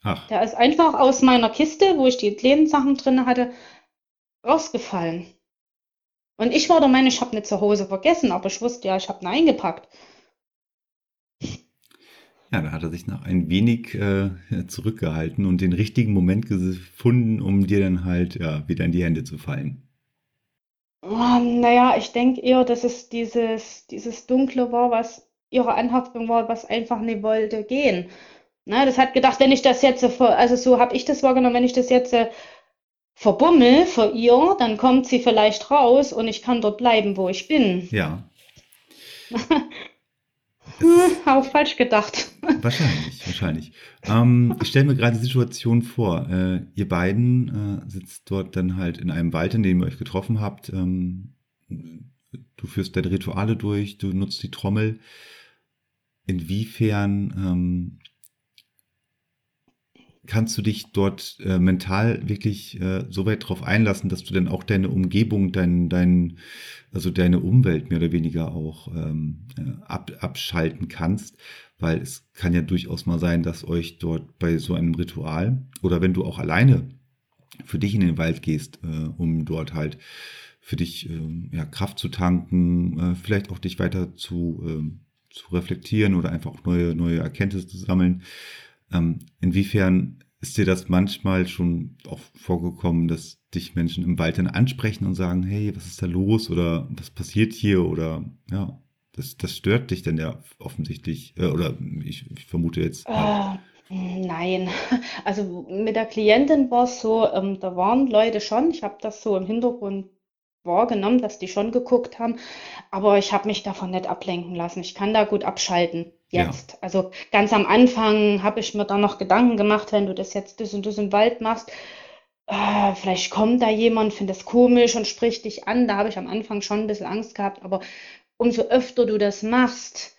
Ach. Der ist einfach aus meiner Kiste, wo ich die kleinen Sachen drin hatte, rausgefallen. Und ich war der Meinung, ich habe eine zu Hause vergessen, aber ich wusste ja, ich habe ihn eingepackt. Ja, da hat er sich noch ein wenig äh, zurückgehalten und den richtigen Moment gefunden, um dir dann halt ja, wieder in die Hände zu fallen. Oh, naja, ich denke eher, dass es dieses, dieses Dunkle war, was ihre Anhaftung war, was einfach nicht wollte gehen. Ne, das hat gedacht, wenn ich das jetzt, also so habe ich das wahrgenommen, wenn ich das jetzt äh, verbummel vor ihr, dann kommt sie vielleicht raus und ich kann dort bleiben, wo ich bin. Ja. Auch falsch gedacht. Wahrscheinlich, wahrscheinlich. Ähm, ich stelle mir gerade die Situation vor. Äh, ihr beiden äh, sitzt dort dann halt in einem Wald, in dem ihr euch getroffen habt. Ähm, du führst deine Rituale durch, du nutzt die Trommel. Inwiefern ähm, kannst du dich dort äh, mental wirklich äh, so weit drauf einlassen, dass du dann auch deine Umgebung, dein, dein, also deine Umwelt mehr oder weniger auch ähm, äh, ab, abschalten kannst, weil es kann ja durchaus mal sein, dass euch dort bei so einem Ritual oder wenn du auch alleine für dich in den Wald gehst, äh, um dort halt für dich äh, ja, Kraft zu tanken, äh, vielleicht auch dich weiter zu, äh, zu reflektieren oder einfach auch neue, neue Erkenntnisse zu sammeln, ähm, inwiefern ist dir das manchmal schon auch vorgekommen, dass dich Menschen im Wald dann ansprechen und sagen, hey, was ist da los oder was passiert hier oder ja, das, das stört dich dann ja offensichtlich äh, oder ich, ich, vermute jetzt. Äh, nein, also mit der Klientin war es so, ähm, da waren Leute schon, ich habe das so im Hintergrund wahrgenommen, dass die schon geguckt haben, aber ich habe mich davon nicht ablenken lassen. Ich kann da gut abschalten jetzt. Ja. Also ganz am Anfang habe ich mir da noch Gedanken gemacht, wenn du das jetzt das und das im Wald machst, äh, vielleicht kommt da jemand, findet es komisch und spricht dich an. Da habe ich am Anfang schon ein bisschen Angst gehabt, aber umso öfter du das machst,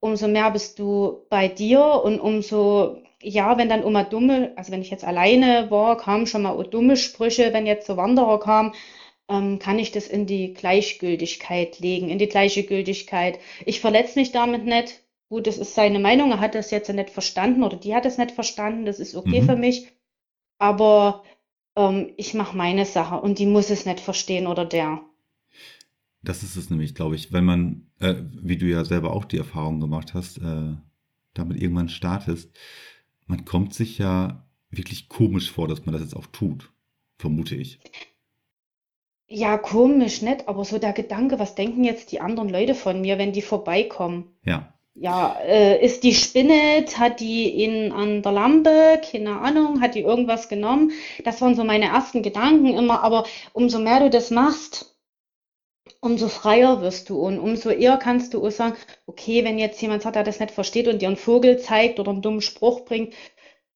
umso mehr bist du bei dir und umso, ja, wenn dann immer dumme, also wenn ich jetzt alleine war, kamen schon mal dumme Sprüche, wenn jetzt so Wanderer kamen, ähm, kann ich das in die Gleichgültigkeit legen, in die gleiche Gültigkeit. Ich verletze mich damit nicht. Gut, das ist seine Meinung, er hat das jetzt nicht verstanden oder die hat es nicht verstanden, das ist okay mhm. für mich. Aber ähm, ich mache meine Sache und die muss es nicht verstehen oder der. Das ist es nämlich, glaube ich, wenn man, äh, wie du ja selber auch die Erfahrung gemacht hast, äh, damit irgendwann startest, man kommt sich ja wirklich komisch vor, dass man das jetzt auch tut, vermute ich. Ja, komisch nicht, aber so der Gedanke, was denken jetzt die anderen Leute von mir, wenn die vorbeikommen? Ja. Ja, äh, ist die spinnet? Hat die ihn an der Lampe? Keine Ahnung, hat die irgendwas genommen? Das waren so meine ersten Gedanken immer, aber umso mehr du das machst, umso freier wirst du und umso eher kannst du auch sagen, okay, wenn jetzt jemand sagt, der das nicht versteht und dir einen Vogel zeigt oder einen dummen Spruch bringt,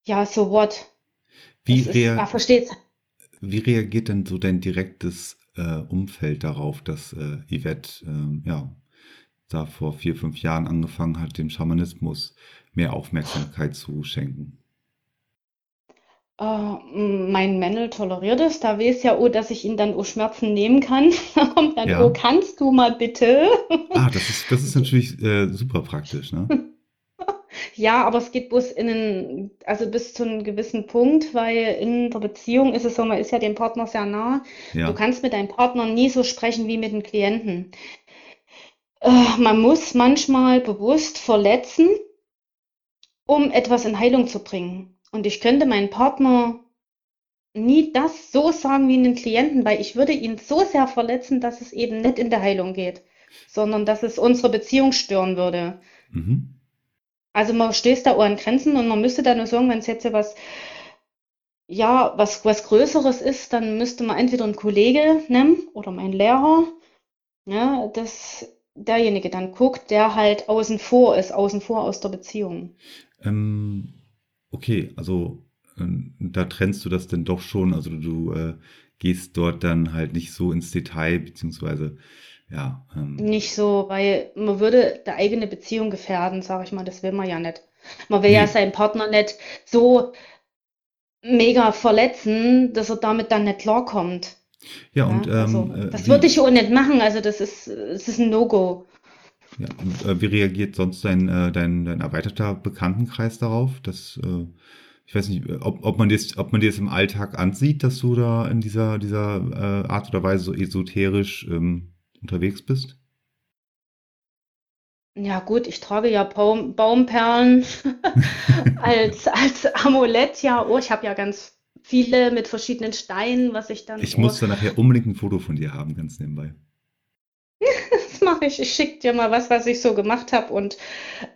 ja, so what? Wie, rea ist, wie reagiert denn so dein direktes äh, Umfeld darauf, dass äh, Yvette äh, ja, da vor vier, fünf Jahren angefangen hat, dem Schamanismus mehr Aufmerksamkeit zu schenken? Uh, mein Männel toleriert es, da weiß ja, oh, dass ich ihn dann oh Schmerzen nehmen kann. Und dann, ja. oh, kannst du mal bitte? ah, das ist, das ist natürlich äh, super praktisch, ne? Ja, aber es geht bloß in einen, also bis zu einem gewissen Punkt, weil in der Beziehung ist es so, man ist ja dem Partner sehr nah. Ja. Du kannst mit deinem Partner nie so sprechen wie mit dem Klienten. äh, man muss manchmal bewusst verletzen, um etwas in Heilung zu bringen. Und ich könnte meinen Partner nie das so sagen wie einen Klienten, weil ich würde ihn so sehr verletzen, dass es eben nicht in der Heilung geht, sondern dass es unsere Beziehung stören würde. Mhm. Also man stößt da auch an Grenzen und man müsste da nur sagen, wenn es jetzt was, ja, was, was Größeres ist, dann müsste man entweder einen Kollege nehmen oder meinen Lehrer, ja, dass derjenige dann guckt, der halt außen vor ist, außen vor aus der Beziehung. Ähm, okay, also ähm, da trennst du das denn doch schon, also du äh, gehst dort dann halt nicht so ins Detail, beziehungsweise ja. Ähm. Nicht so, weil man würde der eigene Beziehung gefährden, sage ich mal, das will man ja nicht. Man will nee. ja seinen Partner nicht so mega verletzen, dass er damit dann nicht klarkommt. Ja, und ja, also, ähm, das würde ich auch nicht machen, also das ist, das ist ein No-Go. Ja, und, äh, wie reagiert sonst dein, äh, dein, dein erweiterter Bekanntenkreis darauf? Das, äh, ich weiß nicht, ob, ob, man das, ob man dir das im Alltag ansieht, dass du da in dieser, dieser äh, Art oder Weise so esoterisch ähm, unterwegs bist? Ja gut, ich trage ja Baum, Baumperlen als, als Amulett, ja. Oh, ich habe ja ganz viele mit verschiedenen Steinen, was ich dann. Ich oh, muss da nachher unbedingt ein Foto von dir haben, ganz nebenbei. das mache ich. Ich schicke dir mal was, was ich so gemacht habe. Und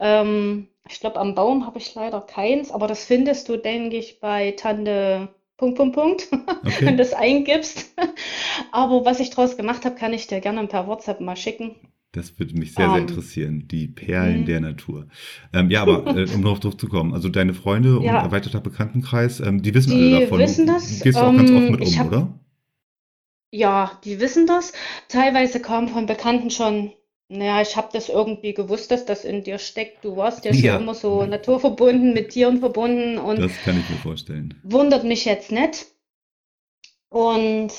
ähm, ich glaube, am Baum habe ich leider keins, aber das findest du, denke ich, bei Tante Punkt, Punkt, Punkt, okay. wenn du das eingibst. Aber was ich daraus gemacht habe, kann ich dir gerne per WhatsApp mal schicken. Das würde mich sehr, sehr um, ähm, interessieren. Die Perlen mhm. der Natur. Ähm, ja, aber äh, um noch drauf zu kommen, also deine Freunde und erweiterter Bekanntenkreis, ähm, die wissen die alle davon. Die wissen das. Gehst du auch ganz oft ähm, mit um, hab, oder? Ja, die wissen das. Teilweise kam von Bekannten schon, naja, ich habe das irgendwie gewusst, dass das in dir steckt. Du warst ja schon ja. immer so naturverbunden, mit Tieren verbunden und das kann ich mir vorstellen. Wundert mich jetzt nicht. Und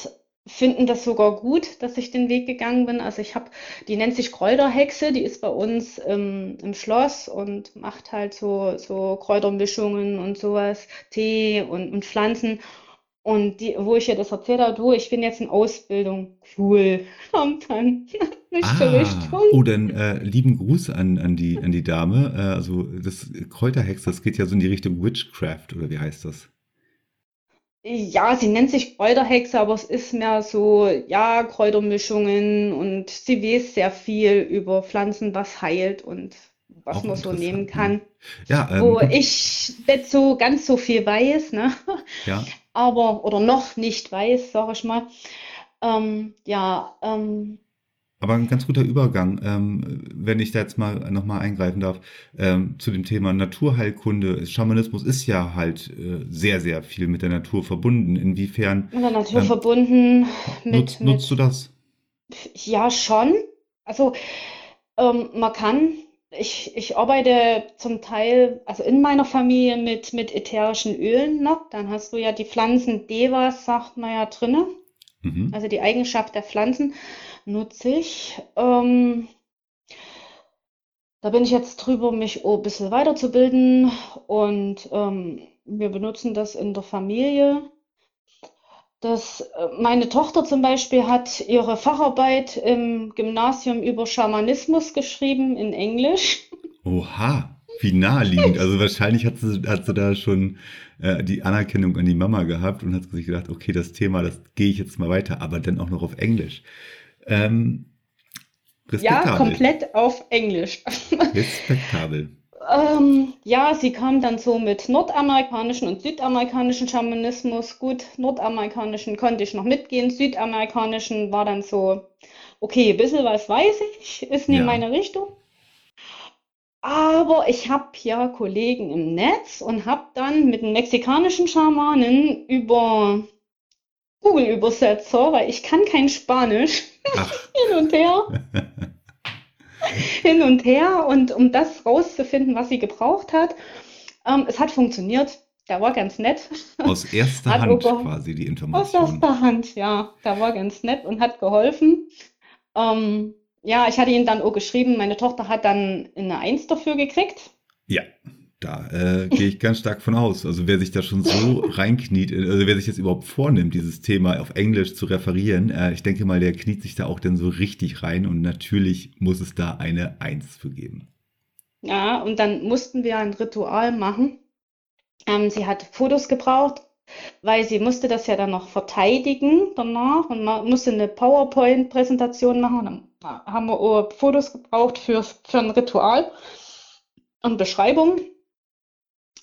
finden das sogar gut, dass ich den Weg gegangen bin. Also ich habe, die nennt sich Kräuterhexe, die ist bei uns ähm, im Schloss und macht halt so, so Kräutermischungen und sowas, Tee und, und Pflanzen. Und die, wo ich ihr das erzählt habe, du, ich bin jetzt in Ausbildung. Cool. Kommt dann. Nicht ah, Richtung. Oh, dann äh, lieben Gruß an, an, die, an die Dame. Äh, also das Kräuterhexe, das geht ja so in die Richtung Witchcraft, oder wie heißt das? Ja, sie nennt sich Kräuterhexe, aber es ist mehr so, ja, Kräutermischungen und sie weiß sehr viel über Pflanzen, was heilt und was Auch man so nehmen kann. Ja, ähm, wo ich nicht so ganz so viel weiß, ne? Ja. Aber, oder noch nicht weiß, sag ich mal. Ähm, ja, ähm, aber ein ganz guter Übergang, ähm, wenn ich da jetzt mal nochmal eingreifen darf, ähm, zu dem Thema Naturheilkunde. Schamanismus ist ja halt äh, sehr, sehr viel mit der Natur verbunden. Inwiefern? Mit der Natur ähm, verbunden. Mit, nutzt, mit, nutzt du das? Ja, schon. Also ähm, man kann, ich, ich arbeite zum Teil, also in meiner Familie mit, mit ätherischen Ölen noch. Dann hast du ja die Pflanzen Devas, sagt man ja drinne. Mhm. Also die Eigenschaft der Pflanzen nutze ich. Ähm, da bin ich jetzt drüber, mich ein bisschen weiterzubilden und ähm, wir benutzen das in der Familie. Das, äh, meine Tochter zum Beispiel hat ihre Facharbeit im Gymnasium über Schamanismus geschrieben in Englisch. Oha, wie naheliegend. Also wahrscheinlich hat sie, hat sie da schon äh, die Anerkennung an die Mama gehabt und hat sich gedacht, okay, das Thema, das gehe ich jetzt mal weiter, aber dann auch noch auf Englisch. Ähm, ja, komplett auf Englisch. Respektabel. Ähm, ja, sie kam dann so mit nordamerikanischen und südamerikanischen Schamanismus. Gut, nordamerikanischen konnte ich noch mitgehen, südamerikanischen war dann so, okay, ein bisschen was weiß ich, ist nicht ja. meine Richtung. Aber ich habe ja Kollegen im Netz und habe dann mit einem mexikanischen Schamanen über Google-Übersetzer, weil ich kann kein Spanisch. Hin und her. Hin und her. Und um das rauszufinden, was sie gebraucht hat, ähm, es hat funktioniert. Der war ganz nett. Aus erster hat Hand quasi die Information. Aus erster Hand, ja. Der war ganz nett und hat geholfen. Ähm, ja, ich hatte ihn dann auch geschrieben. Meine Tochter hat dann eine Eins dafür gekriegt. Ja, Da äh, gehe ich ganz stark von aus. Also wer sich da schon so reinkniet, also wer sich jetzt überhaupt vornimmt, dieses Thema auf Englisch zu referieren, äh, ich denke mal, der kniet sich da auch dann so richtig rein und natürlich muss es da eine Eins für geben. Ja, und dann mussten wir ein Ritual machen. Ähm, sie hat Fotos gebraucht, weil sie musste das ja dann noch verteidigen danach und man musste eine PowerPoint-Präsentation machen. Dann haben wir Fotos gebraucht für, für ein Ritual und Beschreibung.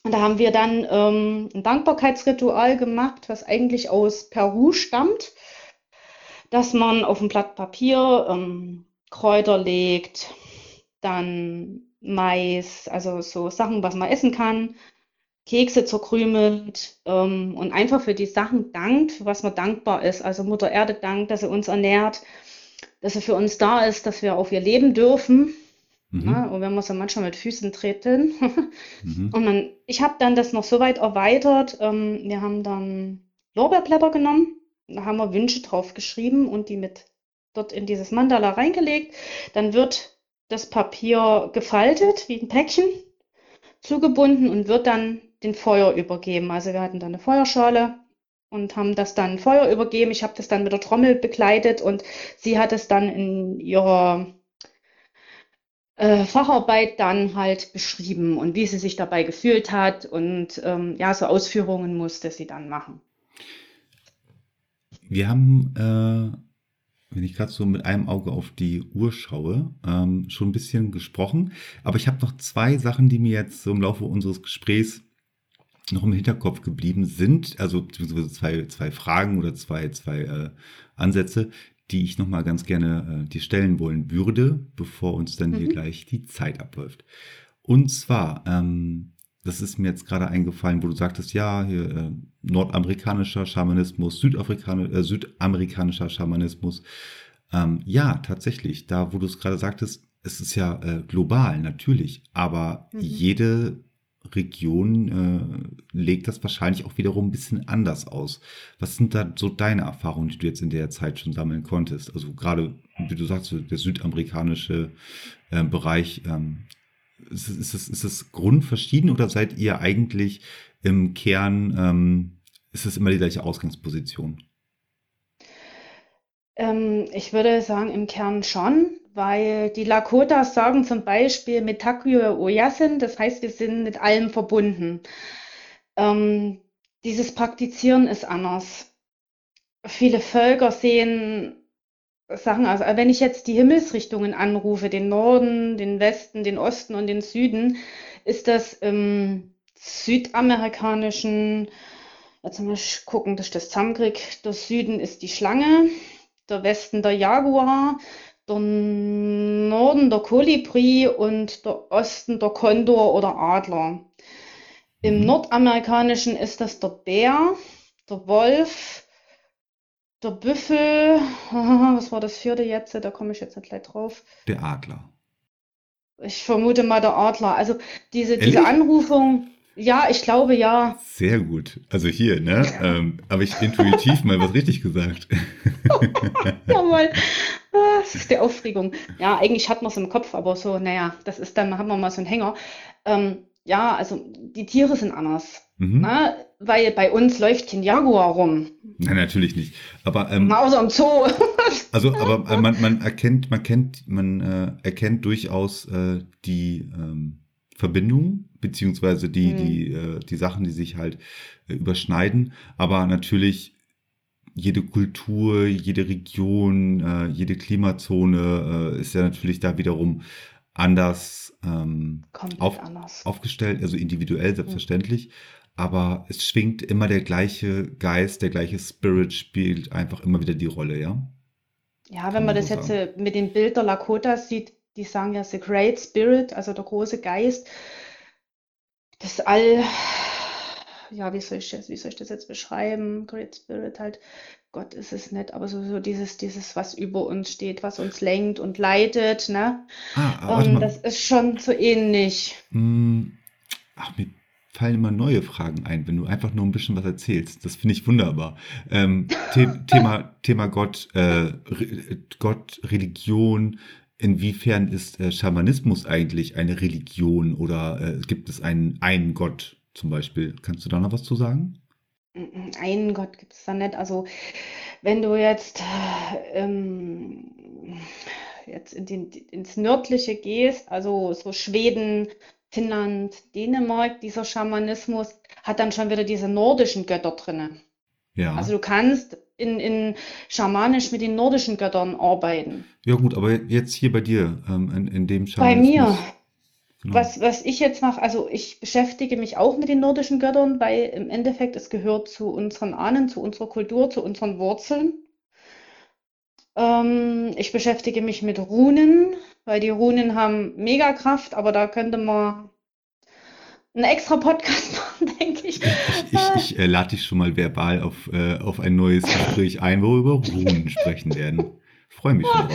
Und da haben wir dann ähm, ein Dankbarkeitsritual gemacht, was eigentlich aus Peru stammt, dass man auf ein Blatt Papier ähm, Kräuter legt, dann Mais, also so Sachen, was man essen kann, Kekse zerkrümelt ähm, und einfach für die Sachen dankt, für was man dankbar ist. Also Mutter Erde dankt, dass sie uns ernährt, dass sie für uns da ist, dass wir auf ihr leben dürfen. Mhm. Ja, und wenn wir so manchmal mit Füßen treten. mhm. Und dann, ich habe dann das noch so weit erweitert. Ähm, wir haben dann Lorbeerblätter genommen, da haben wir Wünsche drauf geschrieben und die mit dort in dieses Mandala reingelegt. Dann wird das Papier gefaltet wie ein Päckchen, zugebunden und wird dann den Feuer übergeben. Also wir hatten dann eine Feuerschale und haben das dann Feuer übergeben. Ich habe das dann mit der Trommel begleitet und sie hat es dann in ihrer äh, Facharbeit dann halt beschrieben und wie sie sich dabei gefühlt hat und ähm, ja, so Ausführungen musste sie dann machen. Wir haben, äh, wenn ich gerade so mit einem Auge auf die Uhr schaue, ähm, schon ein bisschen gesprochen, aber ich habe noch zwei Sachen, die mir jetzt so im Laufe unseres Gesprächs noch im Hinterkopf geblieben sind, also beziehungsweise zwei, zwei Fragen oder zwei, zwei äh, Ansätze, die ich nochmal ganz gerne äh, dir stellen wollen würde, bevor uns dann mhm. hier gleich die Zeit abläuft. Und zwar, ähm, das ist mir jetzt gerade eingefallen, wo du sagtest, ja, hier äh, nordamerikanischer Schamanismus, Südafrikaner, äh, südamerikanischer Schamanismus. Ähm, ja, tatsächlich, da wo du es gerade sagtest, es ist ja äh, global, natürlich, aber mhm. jede Region äh, legt das wahrscheinlich auch wiederum ein bisschen anders aus. Was sind da so deine Erfahrungen, die du jetzt in der Zeit schon sammeln konntest? Also gerade, wie du sagst, der südamerikanische äh, Bereich, ähm, ist, ist, es, ist es grundverschieden oder seid ihr eigentlich im Kern, ähm, ist es immer die gleiche Ausgangsposition? Ähm, ich würde sagen, im Kern schon weil die Lakotas sagen zum Beispiel Metakyo Oyasin, das heißt, wir sind mit allem verbunden. Ähm, dieses Praktizieren ist anders. Viele Völker sehen Sachen, also wenn ich jetzt die Himmelsrichtungen anrufe, den Norden, den Westen, den Osten und den Süden, ist das im südamerikanischen, jetzt mal gucken, das ist das Zamkrieg, der Süden ist die Schlange, der Westen der Jaguar, der Norden der Kolibri und der Osten der Kondor oder Adler. Im mhm. Nordamerikanischen ist das der Bär, der Wolf, der Büffel. Was war das vierte jetzt? Da komme ich jetzt nicht gleich drauf. Der Adler. Ich vermute mal der Adler. Also diese, diese Anrufung, ja, ich glaube ja. Sehr gut. Also hier, ne? Ähm, Habe ich intuitiv mal was richtig gesagt. Jawohl. Das ist die Aufregung. Ja, eigentlich hat man es im Kopf, aber so, naja, das ist dann, haben wir mal so einen Hänger. Ähm, ja, also die Tiere sind anders. Mhm. Ne? Weil bei uns läuft kein Jaguar rum. Nein, natürlich nicht. Aber ähm, außer im Zoo. also, aber äh, man, man erkennt, man kennt, man äh, erkennt durchaus äh, die ähm, Verbindung, beziehungsweise die, mhm. die, äh, die Sachen, die sich halt äh, überschneiden. Aber natürlich jede Kultur, jede Region, äh, jede Klimazone äh, ist ja natürlich da wiederum anders, ähm, auf, anders. aufgestellt, also individuell selbstverständlich. Mhm. Aber es schwingt immer der gleiche Geist, der gleiche Spirit spielt einfach immer wieder die Rolle, ja? Ja, wenn Kann man das so jetzt sagen. mit dem Bild der Lakota sieht, die sagen ja The Great Spirit, also der große Geist, das All, ja, wie soll ich das, wie soll ich das jetzt beschreiben? Great Spirit halt, Gott ist es nicht, aber so, so dieses, dieses, was über uns steht, was uns lenkt und leitet, ne? Ah, um, das ist schon so ähnlich. Hm, ach, mir fallen immer neue Fragen ein, wenn du einfach nur ein bisschen was erzählst. Das finde ich wunderbar. Ähm, The Thema, Thema Gott, äh, Gott, Religion, inwiefern ist äh, Schamanismus eigentlich eine Religion oder äh, gibt es einen, einen Gott zum Beispiel? Kannst du da noch was zu sagen? Einen Gott gibt es da nicht. Also wenn du jetzt, ähm, jetzt in den, ins Nördliche gehst, also so Schweden, Finnland, Dänemark, dieser Schamanismus hat dann schon wieder diese nordischen Götter drinne. Ja. Also du kannst in, in schamanisch mit den nordischen Göttern arbeiten. Ja gut, aber jetzt hier bei dir, ähm, in, in dem Schamanismus. Bei mir. Genau. Was, was ich jetzt mache, also ich beschäftige mich auch mit den nordischen Göttern, weil im Endeffekt es gehört zu unseren Ahnen, zu unserer Kultur, zu unseren Wurzeln. Ähm, ich beschäftige mich mit Runen, weil die Runen haben Megakraft, aber da könnte man einen extra Podcast machen, denke ich. Ich, ich, ich äh, lade dich schon mal verbal auf, äh, auf ein neues Gespräch ein, wo wir über Runen sprechen werden. Freue mich schon.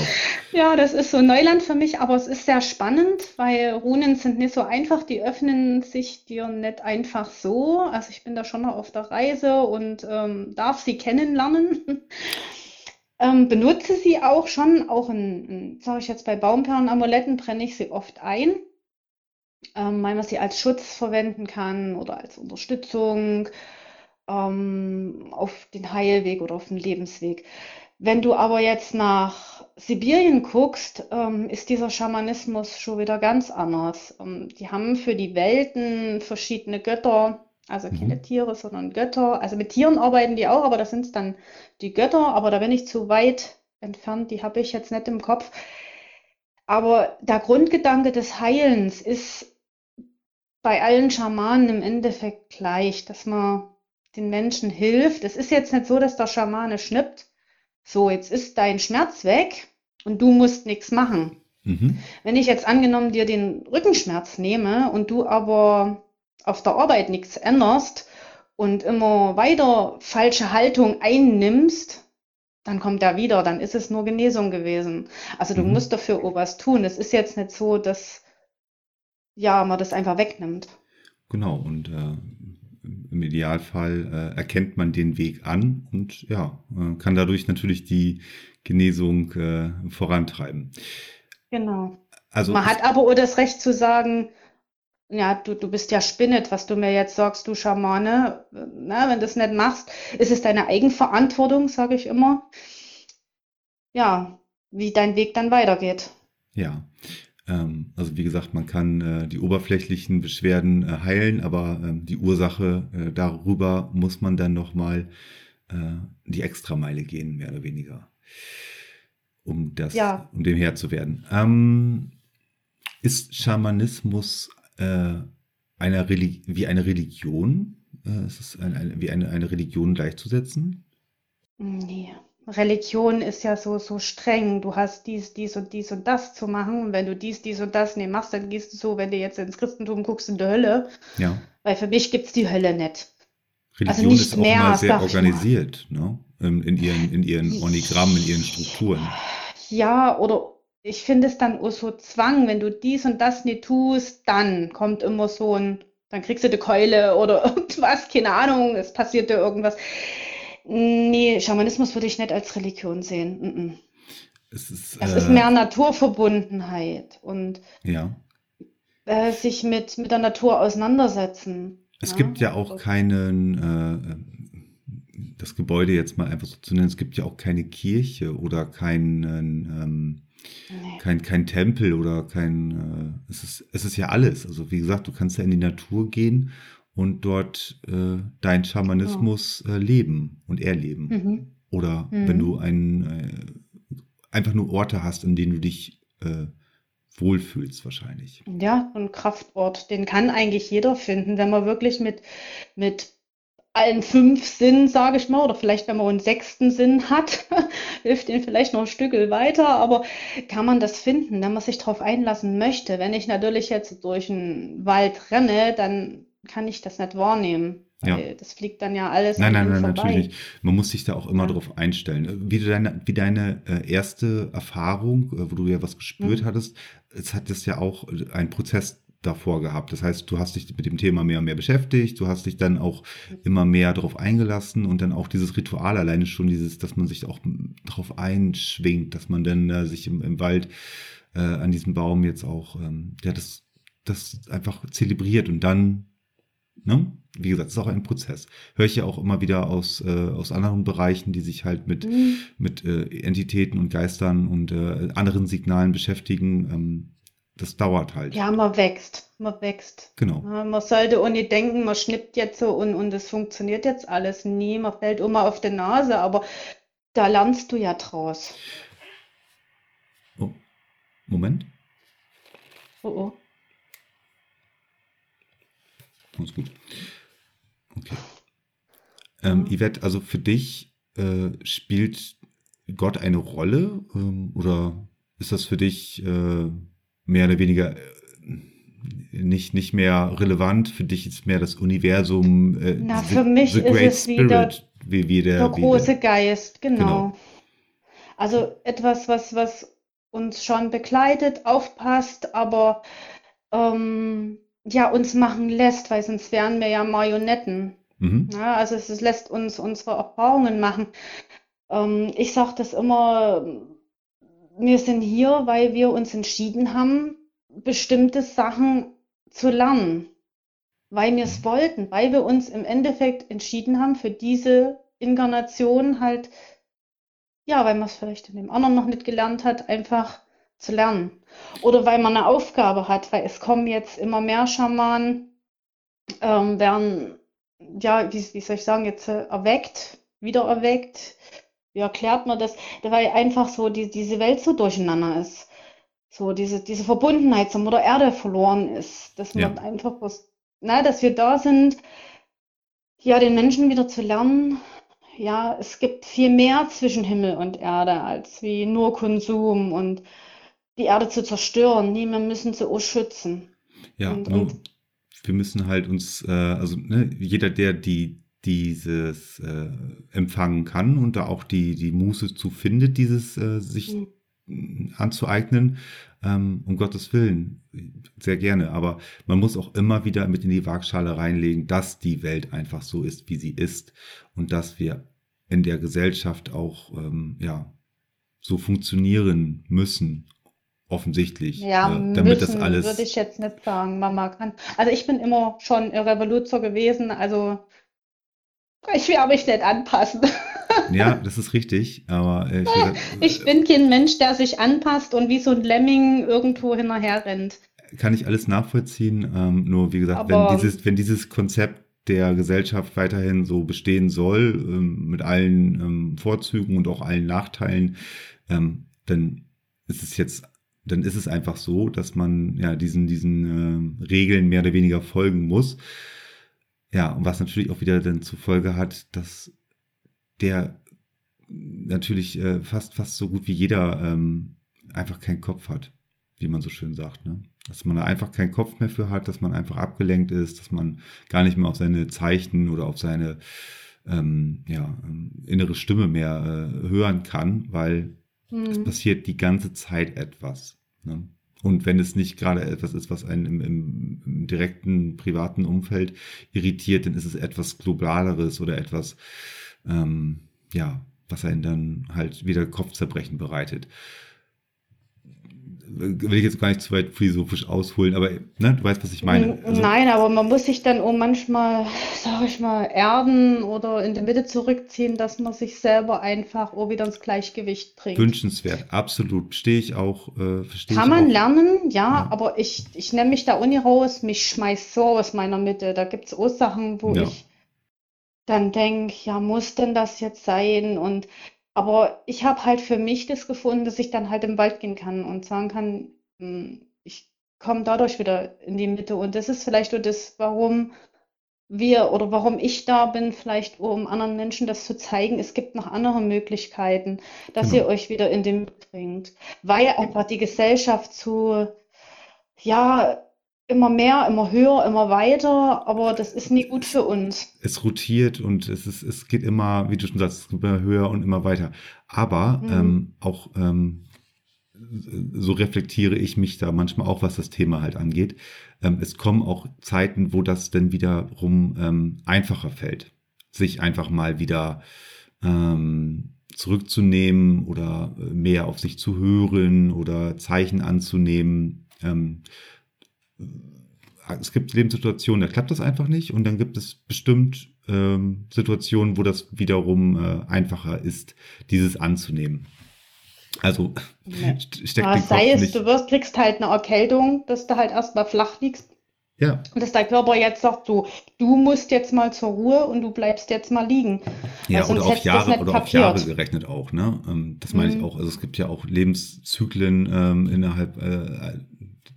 Ja, das ist so Neuland für mich, aber es ist sehr spannend, weil Runen sind nicht so einfach, die öffnen sich dir nicht einfach so. Also ich bin da schon noch auf der Reise und ähm, darf sie kennenlernen. Ähm, benutze sie auch schon, auch in sage ich jetzt bei Baumperlen-Amuletten brenne ich sie oft ein, ähm, weil man sie als Schutz verwenden kann oder als Unterstützung ähm, auf den Heilweg oder auf den Lebensweg. Wenn du aber jetzt nach Sibirien guckst, ähm, ist dieser Schamanismus schon wieder ganz anders. Ähm, die haben für die Welten verschiedene Götter, also keine mhm. Tiere, sondern Götter. Also mit Tieren arbeiten die auch, aber das sind dann die Götter. Aber da bin ich zu weit entfernt, die habe ich jetzt nicht im Kopf. Aber der Grundgedanke des Heilens ist bei allen Schamanen im Endeffekt gleich, dass man den Menschen hilft. Es ist jetzt nicht so, dass der Schamane schnippt, so, jetzt ist dein Schmerz weg und du musst nichts machen. Mhm. Wenn ich jetzt angenommen dir den Rückenschmerz nehme und du aber auf der Arbeit nichts änderst und immer weiter falsche Haltung einnimmst, dann kommt er wieder, dann ist es nur Genesung gewesen. Also du mhm. musst dafür auch was tun. Es ist jetzt nicht so, dass ja, man das einfach wegnimmt. Genau, und äh, im Idealfall äh, erkennt man den Weg an und ja, äh, kann dadurch natürlich die Genesung äh, vorantreiben. Genau. Also man hat aber auch das Recht zu sagen, ja, du, du bist ja spinnet, was du mir jetzt sagst, du Schamane. Na, wenn du das nicht machst, ist es deine Eigenverantwortung, sage ich immer. Ja, wie dein Weg dann weitergeht. Ja. Ähm, also wie gesagt, man kann äh, die oberflächlichen Beschwerden äh, heilen, aber ähm, die Ursache äh, darüber muss man dann nochmal äh, die Extrameile gehen, mehr oder weniger, um das, ja. um dem Herr zu werden. Ähm, ist Schamanismus äh, einer Religi wie eine Religion? Äh, ist es ein, ein, wie eine, eine Religion gleichzusetzen? Nee. Religion ist ja so, so streng. Du hast dies, dies und dies und das zu machen. Und wenn du dies, dies und das nicht machst, dann gehst du so, wenn du jetzt ins Christentum guckst, in die Hölle. Ja. Weil für mich gibt es die Hölle nicht. Religion also nicht ist auch mehr, mal sehr organisiert, ne? In, in, ihren, in ihren Organigrammen, in ihren Strukturen. Ja, oder ich finde es dann auch so Zwang, wenn du dies und das nicht tust, dann kommt immer so ein, dann kriegst du die Keule oder irgendwas, keine Ahnung, es passiert dir irgendwas. Nee, Schamanismus würde ich nicht als Religion sehen. Mm -mm. Es ist, es äh, ist mehr Naturverbundenheit und ja. äh, sich mit, mit der Natur auseinandersetzen. Es ja? gibt ja auch keinen, äh, das Gebäude jetzt mal einfach so zu nennen, es gibt ja auch keine Kirche oder keinen, ähm, nee. kein, kein Tempel oder kein, äh, es, ist, es ist ja alles. Also wie gesagt, du kannst ja in die Natur gehen und dort äh, dein Schamanismus äh, leben und erleben. Mhm. Oder mhm. wenn du ein, äh, einfach nur Orte hast, in denen du dich äh, wohlfühlst wahrscheinlich. Ja, ein Kraftort, den kann eigentlich jeder finden, wenn man wirklich mit, mit allen fünf Sinnen, sage ich mal, oder vielleicht wenn man einen sechsten Sinn hat, hilft ihn vielleicht noch ein Stück weiter, aber kann man das finden, wenn man sich darauf einlassen möchte. Wenn ich natürlich jetzt durch einen Wald renne, dann kann ich das nicht wahrnehmen. Ja. Das fliegt dann ja alles. Nein, nein, nein, vorbei. natürlich. Man muss sich da auch immer ja. drauf einstellen. Wie deine, wie deine äh, erste Erfahrung, äh, wo du ja was gespürt mhm. hattest, es hat das ja auch ein Prozess davor gehabt. Das heißt, du hast dich mit dem Thema mehr und mehr beschäftigt, du hast dich dann auch immer mehr darauf eingelassen und dann auch dieses Ritual alleine schon dieses, dass man sich auch darauf einschwingt, dass man dann äh, sich im, im Wald äh, an diesem Baum jetzt auch, ähm, ja, das, das einfach zelebriert und dann, ne? Wie gesagt, es ist auch ein Prozess. Höre ich ja auch immer wieder aus, äh, aus anderen Bereichen, die sich halt mit, mhm. mit äh, Entitäten und Geistern und äh, anderen Signalen beschäftigen. Ähm, das dauert halt. Ja, man wächst. Man wächst. Genau. Man sollte auch nicht denken, man schnippt jetzt so und, und es funktioniert jetzt alles nie. Man fällt immer auf die Nase, aber da lernst du ja draus. Oh. Moment. Oh oh. Alles gut. Okay. Ähm, Yvette, also für dich äh, spielt Gott eine Rolle ähm, oder ist das für dich äh, mehr oder weniger äh, nicht, nicht mehr relevant? Für dich ist mehr das Universum. Äh, Na, the, für mich ist es Spirit, wieder, wie, wie der, der große der, Geist, genau. genau. Also etwas, was, was uns schon begleitet, aufpasst, aber ähm, ja, uns machen lässt, weil sonst wären wir ja Marionetten. Mhm. Ja, also es, es, lässt uns unsere Erfahrungen machen. Ähm, ich sage das immer, wir sind hier, weil wir uns entschieden haben, bestimmte Sachen zu lernen. Weil wir es wollten, weil wir uns im Endeffekt entschieden haben, für diese Inkarnation halt, ja, weil man es vielleicht in dem anderen noch nicht gelernt hat, einfach zu lernen. Oder weil man eine Aufgabe hat, weil es kommen jetzt immer mehr Schamanen, ähm, werden, ja, wie, wie soll ich sagen, jetzt äh, erweckt, wieder erweckt. Wie erklärt man das? Weil einfach so die, diese Welt so durcheinander ist. So diese, diese Verbundenheit zur Mutter Erde verloren ist. Dass man ja. einfach was, na, dass wir da sind, ja, den Menschen wieder zu lernen, ja, es gibt viel mehr zwischen Himmel und Erde als wie nur Konsum und die Erde zu zerstören. Nee, wir müssen sie auch schützen. Ja, und, und wir müssen halt uns, äh, also ne, jeder, der die dieses äh, empfangen kann und da auch die, die Muße zu findet, dieses äh, sich mhm. anzueignen, ähm, um Gottes Willen, sehr gerne. Aber man muss auch immer wieder mit in die Waagschale reinlegen, dass die Welt einfach so ist, wie sie ist und dass wir in der Gesellschaft auch ähm, ja, so funktionieren müssen offensichtlich. Ja, äh, damit müssen, das alles. Würde ich jetzt nicht sagen, Mama kann. Also ich bin immer schon Revoluzer gewesen, also ich will mich nicht anpassen. Ja, das ist richtig, aber äh, ich, ich, bin kein Mensch, der sich anpasst und wie so ein Lemming irgendwo hinterher rennt. Kann ich alles nachvollziehen, ähm, nur wie gesagt, aber, wenn dieses, wenn dieses Konzept der Gesellschaft weiterhin so bestehen soll, ähm, mit allen ähm, Vorzügen und auch allen Nachteilen, ähm, dann ist es jetzt dann ist es einfach so, dass man ja diesen, diesen äh, Regeln mehr oder weniger folgen muss. Ja, und was natürlich auch wieder dann zur Folge hat, dass der natürlich äh, fast, fast so gut wie jeder ähm, einfach keinen Kopf hat, wie man so schön sagt. Ne? Dass man da einfach keinen Kopf mehr für hat, dass man einfach abgelenkt ist, dass man gar nicht mehr auf seine Zeichen oder auf seine ähm, ja, ähm, innere Stimme mehr äh, hören kann, weil hm. es passiert die ganze Zeit etwas. Ne? Und wenn es nicht gerade etwas ist, was einen im, im, im, direkten privaten Umfeld irritiert, dann ist es etwas Globaleres oder etwas, ähm, ja, was einen dann halt wieder Kopfzerbrechen bereitet will ich jetzt gar nicht zu weit philosophisch ausholen, aber ne, du weißt, was ich meine. Also, Nein, aber man muss sich dann auch manchmal, sag ich mal, erden oder in die Mitte zurückziehen, dass man sich selber einfach auch wieder ins Gleichgewicht bringt. Wünschenswert, absolut. Verstehe ich auch. Äh, verstehe Kann man auch. lernen, ja, ja, aber ich, ich nehme mich da Uni raus, mich schmeißt so aus meiner Mitte. Da gibt es auch Sachen, wo ja. ich dann denke, ja, muss denn das jetzt sein? Und aber ich habe halt für mich das gefunden, dass ich dann halt im Wald gehen kann und sagen kann, hm, ich komme dadurch wieder in die Mitte. Und das ist vielleicht so das, warum wir oder warum ich da bin, vielleicht um anderen Menschen das zu zeigen, es gibt noch andere Möglichkeiten, dass genau. ihr euch wieder in den Mitte bringt. Weil einfach die Gesellschaft zu, ja, immer mehr, immer höher, immer weiter, aber das ist nie gut für uns. Es rotiert und es ist, es geht immer, wie du schon sagst, immer höher und immer weiter. Aber mhm. ähm, auch ähm, so reflektiere ich mich da manchmal auch, was das Thema halt angeht. Ähm, es kommen auch Zeiten, wo das dann wiederum ähm, einfacher fällt, sich einfach mal wieder ähm, zurückzunehmen oder äh, mehr auf sich zu hören oder Zeichen anzunehmen. Es gibt Lebenssituationen, da klappt das einfach nicht und dann gibt es bestimmt ähm, Situationen, wo das wiederum äh, einfacher ist, dieses anzunehmen. Also nee. steckt ja, sei es, nicht. du wirst, kriegst halt eine Erkältung, dass du halt erstmal flach liegst. Ja. Und dass der Körper jetzt sagt, so, du musst jetzt mal zur Ruhe und du bleibst jetzt mal liegen. Ja, oder auf Jahre oder auf Jahre gerechnet auch, ne? Ähm, das meine mhm. ich auch. Also es gibt ja auch Lebenszyklen ähm, innerhalb äh,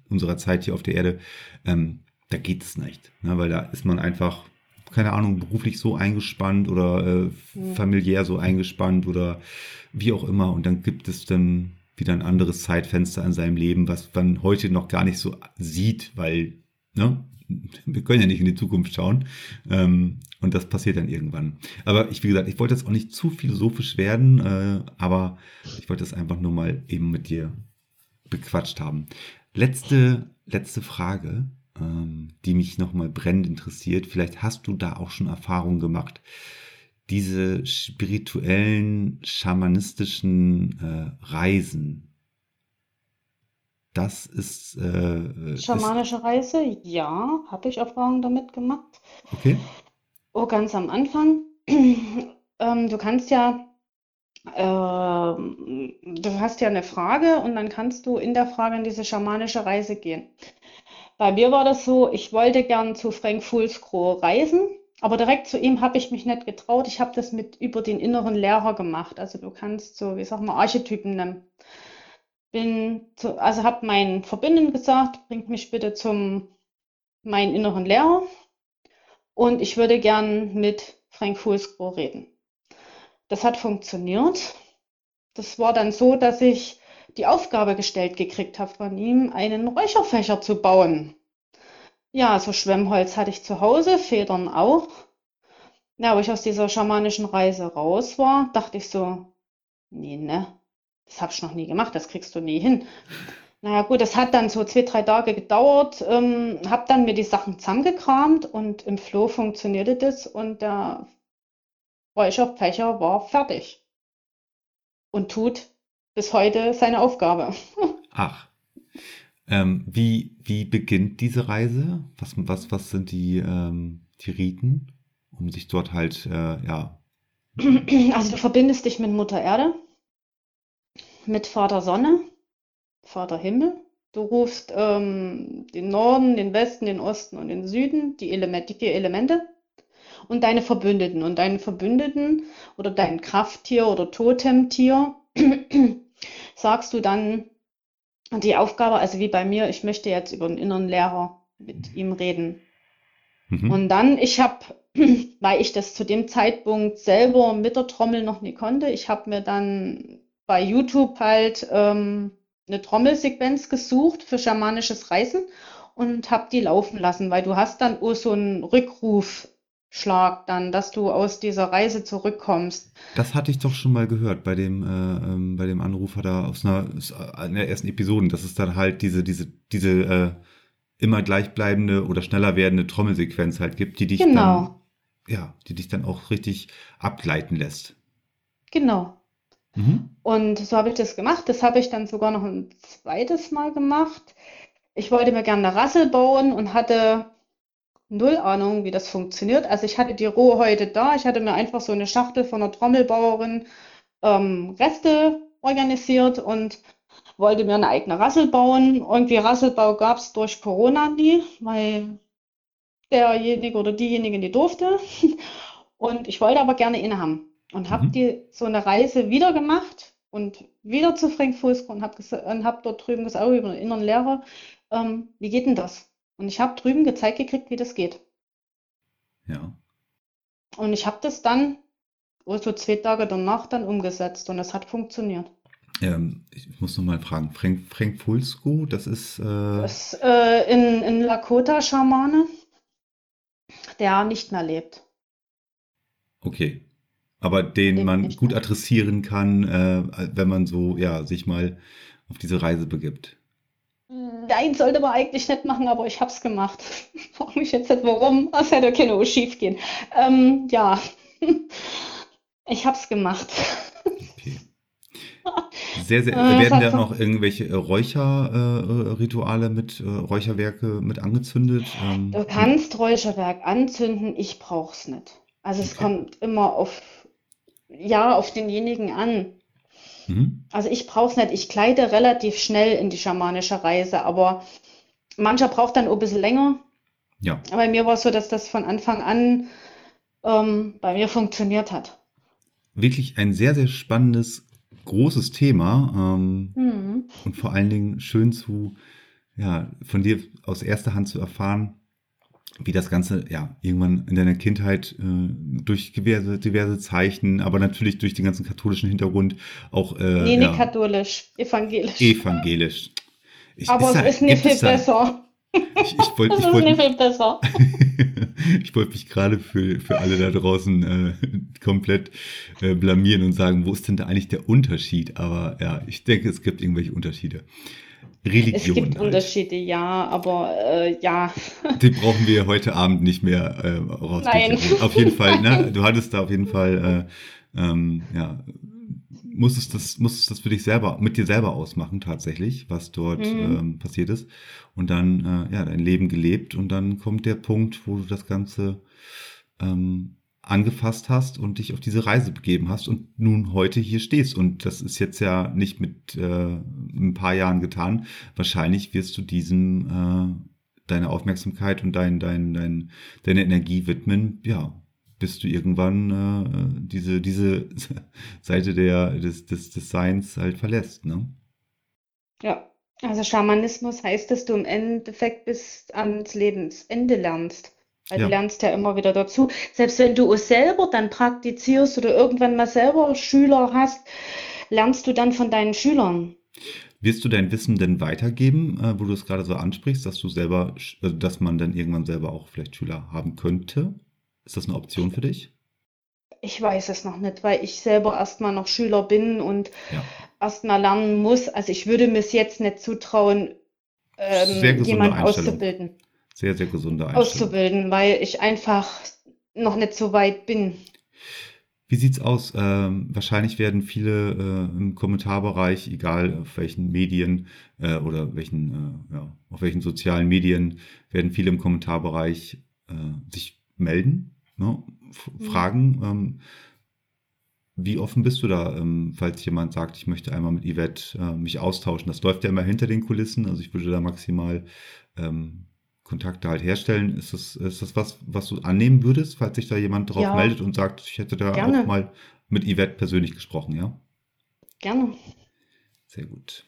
unserer Zeit hier auf der Erde. Ähm, da geht es nicht, ne? weil da ist man einfach keine Ahnung, beruflich so eingespannt oder äh, familiär so eingespannt oder wie auch immer. Und dann gibt es dann wieder ein anderes Zeitfenster in seinem Leben, was man heute noch gar nicht so sieht, weil, ne, wir können ja nicht in die Zukunft schauen. Ähm, und das passiert dann irgendwann. Aber ich, wie gesagt, ich wollte jetzt auch nicht zu philosophisch werden, äh, aber ich wollte es einfach nur mal eben mit dir bequatscht haben. Letzte, letzte Frage, ähm, die mich nochmal brennend interessiert. Vielleicht hast du da auch schon Erfahrungen gemacht diese spirituellen, schamanistischen äh, Reisen. Das ist. Äh, Schamanische ist, Reise, ja, habe ich Erfahrungen damit gemacht. Okay. Oh, ganz am Anfang. ähm, du kannst ja, du hast ja eine Frage und dann kannst du in der Frage in diese schamanische Reise gehen. Bei mir war das so, ich wollte gern zu Frank Fulscrow reisen aber direkt zu ihm habe ich mich nicht getraut. Ich habe das mit über den inneren Lehrer gemacht. Also du kannst so, wie sag mal, Archetypen nennen. Bin zu, also habe meinen Verbündeten gesagt, bringt mich bitte zum meinen inneren Lehrer und ich würde gern mit Frank Fulsgroh reden. Das hat funktioniert. Das war dann so, dass ich die Aufgabe gestellt gekriegt habe von ihm, einen Räucherfächer zu bauen. Ja, so Schwemmholz hatte ich zu Hause, Federn auch. Ja, wo ich aus dieser schamanischen Reise raus war, dachte ich so, nee, ne, das habe ich noch nie gemacht, das kriegst du nie hin. Naja gut, das hat dann so zwei, drei Tage gedauert, ähm, habe dann mir die Sachen zusammengekramt und im Flow funktionierte das und der Räucherfächer war fertig und tut bis heute seine Aufgabe. Ach. Ähm, wie, wie beginnt diese Reise? Was, was, was sind die, ähm, die Riten, um sich dort halt, äh, ja. Also du verbindest dich mit Mutter Erde, mit Vater Sonne, Vater Himmel. Du rufst ähm, den Norden, den Westen, den Osten und den Süden, die, Element, die vier Elemente und deine Verbündeten. Und deinen Verbündeten oder dein Krafttier oder Totemtier sagst du dann die Aufgabe, also wie bei mir, ich möchte jetzt über den inneren Lehrer mit ihm reden. Mhm. Und dann, ich habe, weil ich das zu dem Zeitpunkt selber mit der Trommel noch nie konnte, ich habe mir dann bei YouTube halt ähm, eine Trommelsequenz gesucht für schamanisches Reisen und habe die laufen lassen, weil du hast dann auch so einen Rückruf Schlag dann, dass du aus dieser Reise zurückkommst. Das hatte ich doch schon mal gehört bei dem, äh, ähm, bei dem Anrufer da aus einer, einer ersten Episoden, dass es dann halt diese, diese, diese äh, immer gleichbleibende oder schneller werdende Trommelsequenz halt gibt, die dich genau. dann, ja, die dich dann auch richtig abgleiten lässt. Genau. Mhm. Und so habe ich das gemacht. Das habe ich dann sogar noch ein zweites Mal gemacht. Ich wollte mir gerne eine Rassel bauen und hatte null Ahnung, wie das funktioniert. Also ich hatte die Rohe heute da. Ich hatte mir einfach so eine Schachtel von einer Trommelbauerin ähm, Reste organisiert und wollte mir eine eigene Rassel bauen. Irgendwie Rasselbau gab es durch Corona nie, weil derjenige oder diejenige nie durfte. Und ich wollte aber gerne inne haben. Und habe mhm. die so eine Reise wieder gemacht und wieder zu Frank Fußko und habe hab dort drüben gesagt, oh, über den inneren Lehrer, ähm, wie geht denn das? Und ich habe drüben gezeigt gekriegt, wie das geht. Ja. Und ich habe das dann so zwei Tage danach dann umgesetzt und es hat funktioniert. Ähm, ich muss noch mal fragen, Frank, Frank Fulsko, das ist. Äh... Das äh, in, in Lakota-Schamane, der nicht mehr lebt. Okay. Aber den lebt man gut adressieren kann, äh, wenn man so, ja, sich mal auf diese Reise begibt. Nein, sollte man eigentlich nicht machen, aber ich habe es gemacht. Frag mich jetzt nicht warum, es hätte keine schief gehen. Ähm, ja, ich habe es gemacht. Sehr, sehr. Äh, werden da noch irgendwelche äh, Räucherrituale äh, mit Räucherwerke mit angezündet? Ähm, du kannst Räucherwerk anzünden, ich brauch's nicht. Also es okay. kommt immer auf, ja, auf denjenigen an. Mhm. Also ich brauch's nicht. Ich gleite relativ schnell in die schamanische Reise, aber mancher braucht dann auch ein bisschen länger. Ja. Aber bei mir war es so, dass das von Anfang an ähm, bei mir funktioniert hat. Wirklich ein sehr, sehr spannendes großes Thema ähm, mhm. und vor allen Dingen schön zu, ja, von dir aus erster Hand zu erfahren, wie das Ganze ja irgendwann in deiner Kindheit äh, durch diverse, diverse Zeichen, aber natürlich durch den ganzen katholischen Hintergrund auch. Äh, nee, nicht ja, katholisch, evangelisch. Evangelisch. Ich, aber es ist nicht viel besser. Ich, ich wollte ich wollt, ich wollte mich gerade für, für alle da draußen äh, komplett äh, blamieren und sagen, wo ist denn da eigentlich der Unterschied? Aber ja, ich denke, es gibt irgendwelche Unterschiede. Religion. Es gibt halt. Unterschiede, ja, aber äh, ja. Die brauchen wir heute Abend nicht mehr äh, rauskriegen. Nein. Auf jeden Fall, ne? Du hattest da auf jeden Fall äh, ähm, ja, musstest das, musstest das für dich selber, mit dir selber ausmachen, tatsächlich, was dort mhm. ähm, passiert ist. Und dann, äh, ja, dein Leben gelebt und dann kommt der Punkt, wo du das Ganze ähm, angefasst hast und dich auf diese Reise begeben hast und nun heute hier stehst. Und das ist jetzt ja nicht mit äh, ein paar Jahren getan. Wahrscheinlich wirst du diesem äh, deine Aufmerksamkeit und dein, dein, dein, deine Energie widmen, ja, bis du irgendwann äh, diese, diese Seite der, des, des Designs halt verlässt, ne? Ja, also Schamanismus heißt, dass du im Endeffekt bis ans Lebensende lernst. Weil ja. du lernst ja immer wieder dazu. Selbst wenn du es selber dann praktizierst oder irgendwann mal selber Schüler hast, lernst du dann von deinen Schülern. Wirst du dein Wissen denn weitergeben, äh, wo du es gerade so ansprichst, dass du selber, also dass man dann irgendwann selber auch vielleicht Schüler haben könnte? Ist das eine Option für dich? Ich weiß es noch nicht, weil ich selber erstmal noch Schüler bin und ja. erstmal lernen muss. Also ich würde mir es jetzt nicht zutrauen, ähm, jemanden auszubilden. Sehr, sehr gesunde Einstellung. Auszubilden, weil ich einfach noch nicht so weit bin. Wie sieht's aus? Ähm, wahrscheinlich werden viele äh, im Kommentarbereich, egal auf welchen Medien äh, oder welchen, äh, ja, auf welchen sozialen Medien, werden viele im Kommentarbereich äh, sich melden, ne? Mhm. fragen. Ähm, wie offen bist du da, ähm, falls jemand sagt, ich möchte einmal mit Yvette äh, mich austauschen? Das läuft ja immer hinter den Kulissen, also ich würde da maximal ähm, Kontakte halt herstellen. Ist das, ist das was, was du annehmen würdest, falls sich da jemand drauf ja. meldet und sagt, ich hätte da Gerne. auch mal mit Yvette persönlich gesprochen, ja? Gerne. Sehr gut.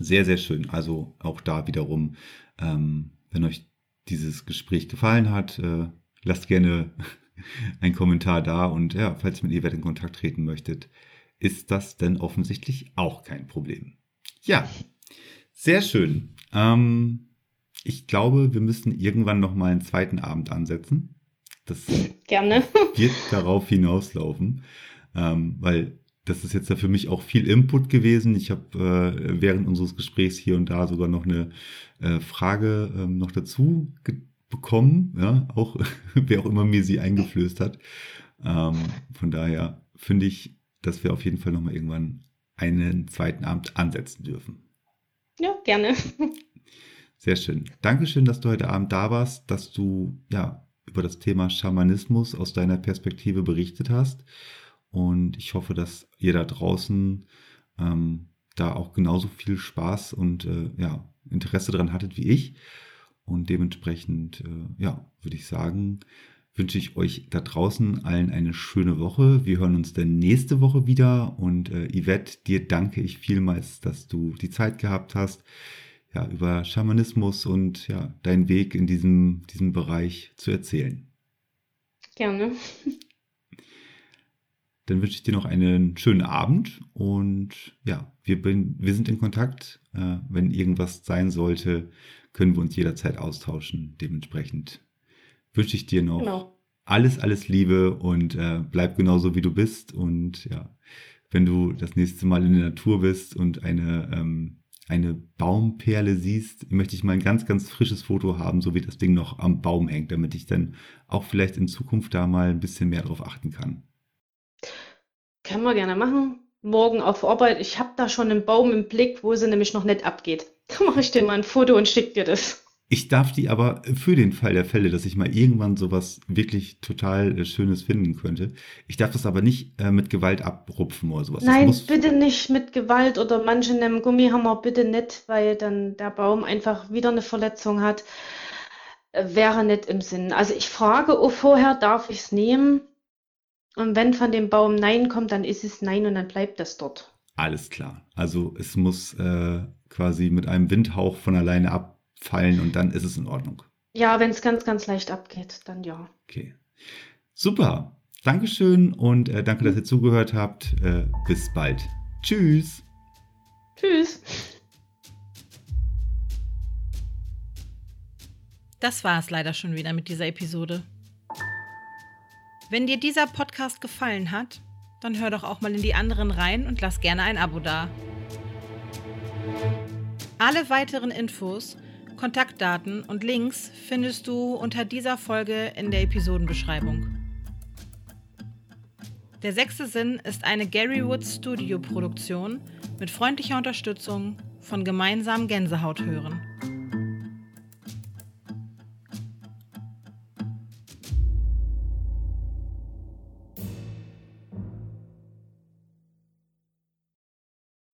Sehr, sehr schön. Also auch da wiederum, ähm, wenn euch dieses Gespräch gefallen hat, äh, lasst gerne einen Kommentar da und ja, falls ihr mit Evert in Kontakt treten möchtet, ist das denn offensichtlich auch kein Problem. Ja, sehr schön. Ähm, ich glaube, wir müssen irgendwann noch mal einen zweiten Abend ansetzen. Das gerne. wird darauf hinauslaufen, ähm, weil das ist jetzt ja für mich auch viel Input gewesen. Ich habe äh, während unseres Gesprächs hier und da sogar noch eine äh, Frage ähm, noch dazu bekommen, ja, auch wer auch immer mir sie eingeflößt hat. Ähm, von daher finde ich, dass wir auf jeden Fall nochmal irgendwann einen zweiten Abend ansetzen dürfen. Ja, gerne. Sehr schön. Dankeschön, dass du heute Abend da warst, dass du ja über das Thema Schamanismus aus deiner Perspektive berichtet hast. Und ich hoffe, dass ihr da draußen ähm, da auch genauso viel Spaß und äh, ja, Interesse daran hattet wie ich. Und dementsprechend, äh, ja, würde ich sagen, wünsche ich euch da draußen allen eine schöne Woche. Wir hören uns dann nächste Woche wieder. Und äh, Yvette, dir danke ich vielmals, dass du die Zeit gehabt hast, ja, über Schamanismus und ja, deinen Weg in diesem, diesem Bereich zu erzählen. Gerne. Dann wünsche ich dir noch einen schönen Abend und ja, wir, bin, wir sind in Kontakt. Äh, wenn irgendwas sein sollte, können wir uns jederzeit austauschen. Dementsprechend wünsche ich dir noch genau. alles, alles Liebe und äh, bleib genauso wie du bist. Und ja, wenn du das nächste Mal in der Natur bist und eine, ähm, eine Baumperle siehst, möchte ich mal ein ganz, ganz frisches Foto haben, so wie das Ding noch am Baum hängt, damit ich dann auch vielleicht in Zukunft da mal ein bisschen mehr drauf achten kann. Können wir gerne machen. morgen auf Arbeit, ich habe da schon einen Baum im Blick, wo sie nämlich noch nicht abgeht. Da mache ich dir mal ein Foto und schicke dir das. Ich darf die aber für den Fall der Fälle, dass ich mal irgendwann sowas wirklich total äh, Schönes finden könnte. Ich darf das aber nicht äh, mit Gewalt abrupfen oder sowas. Nein, bitte nicht mit Gewalt oder manche nehmen Gummihammer bitte nicht, weil dann der Baum einfach wieder eine Verletzung hat. Äh, wäre nicht im Sinn. Also ich frage auch vorher, darf ich es nehmen? Und wenn von dem Baum Nein kommt, dann ist es Nein und dann bleibt das dort. Alles klar. Also es muss äh, quasi mit einem Windhauch von alleine ab fallen und dann ist es in Ordnung. Ja, wenn es ganz, ganz leicht abgeht, dann ja. Okay. Super. Dankeschön und äh, danke, dass ihr zugehört habt. Äh, bis bald. Tschüss. Tschüss. Das war es leider schon wieder mit dieser Episode. Wenn dir dieser Podcast gefallen hat, dann hör doch auch mal in die anderen rein und lass gerne ein Abo da. Alle weiteren Infos Kontaktdaten und Links findest du unter dieser Folge in der Episodenbeschreibung. Der sechste Sinn ist eine Gary Woods Studio Produktion mit freundlicher Unterstützung von Gemeinsam Gänsehaut hören.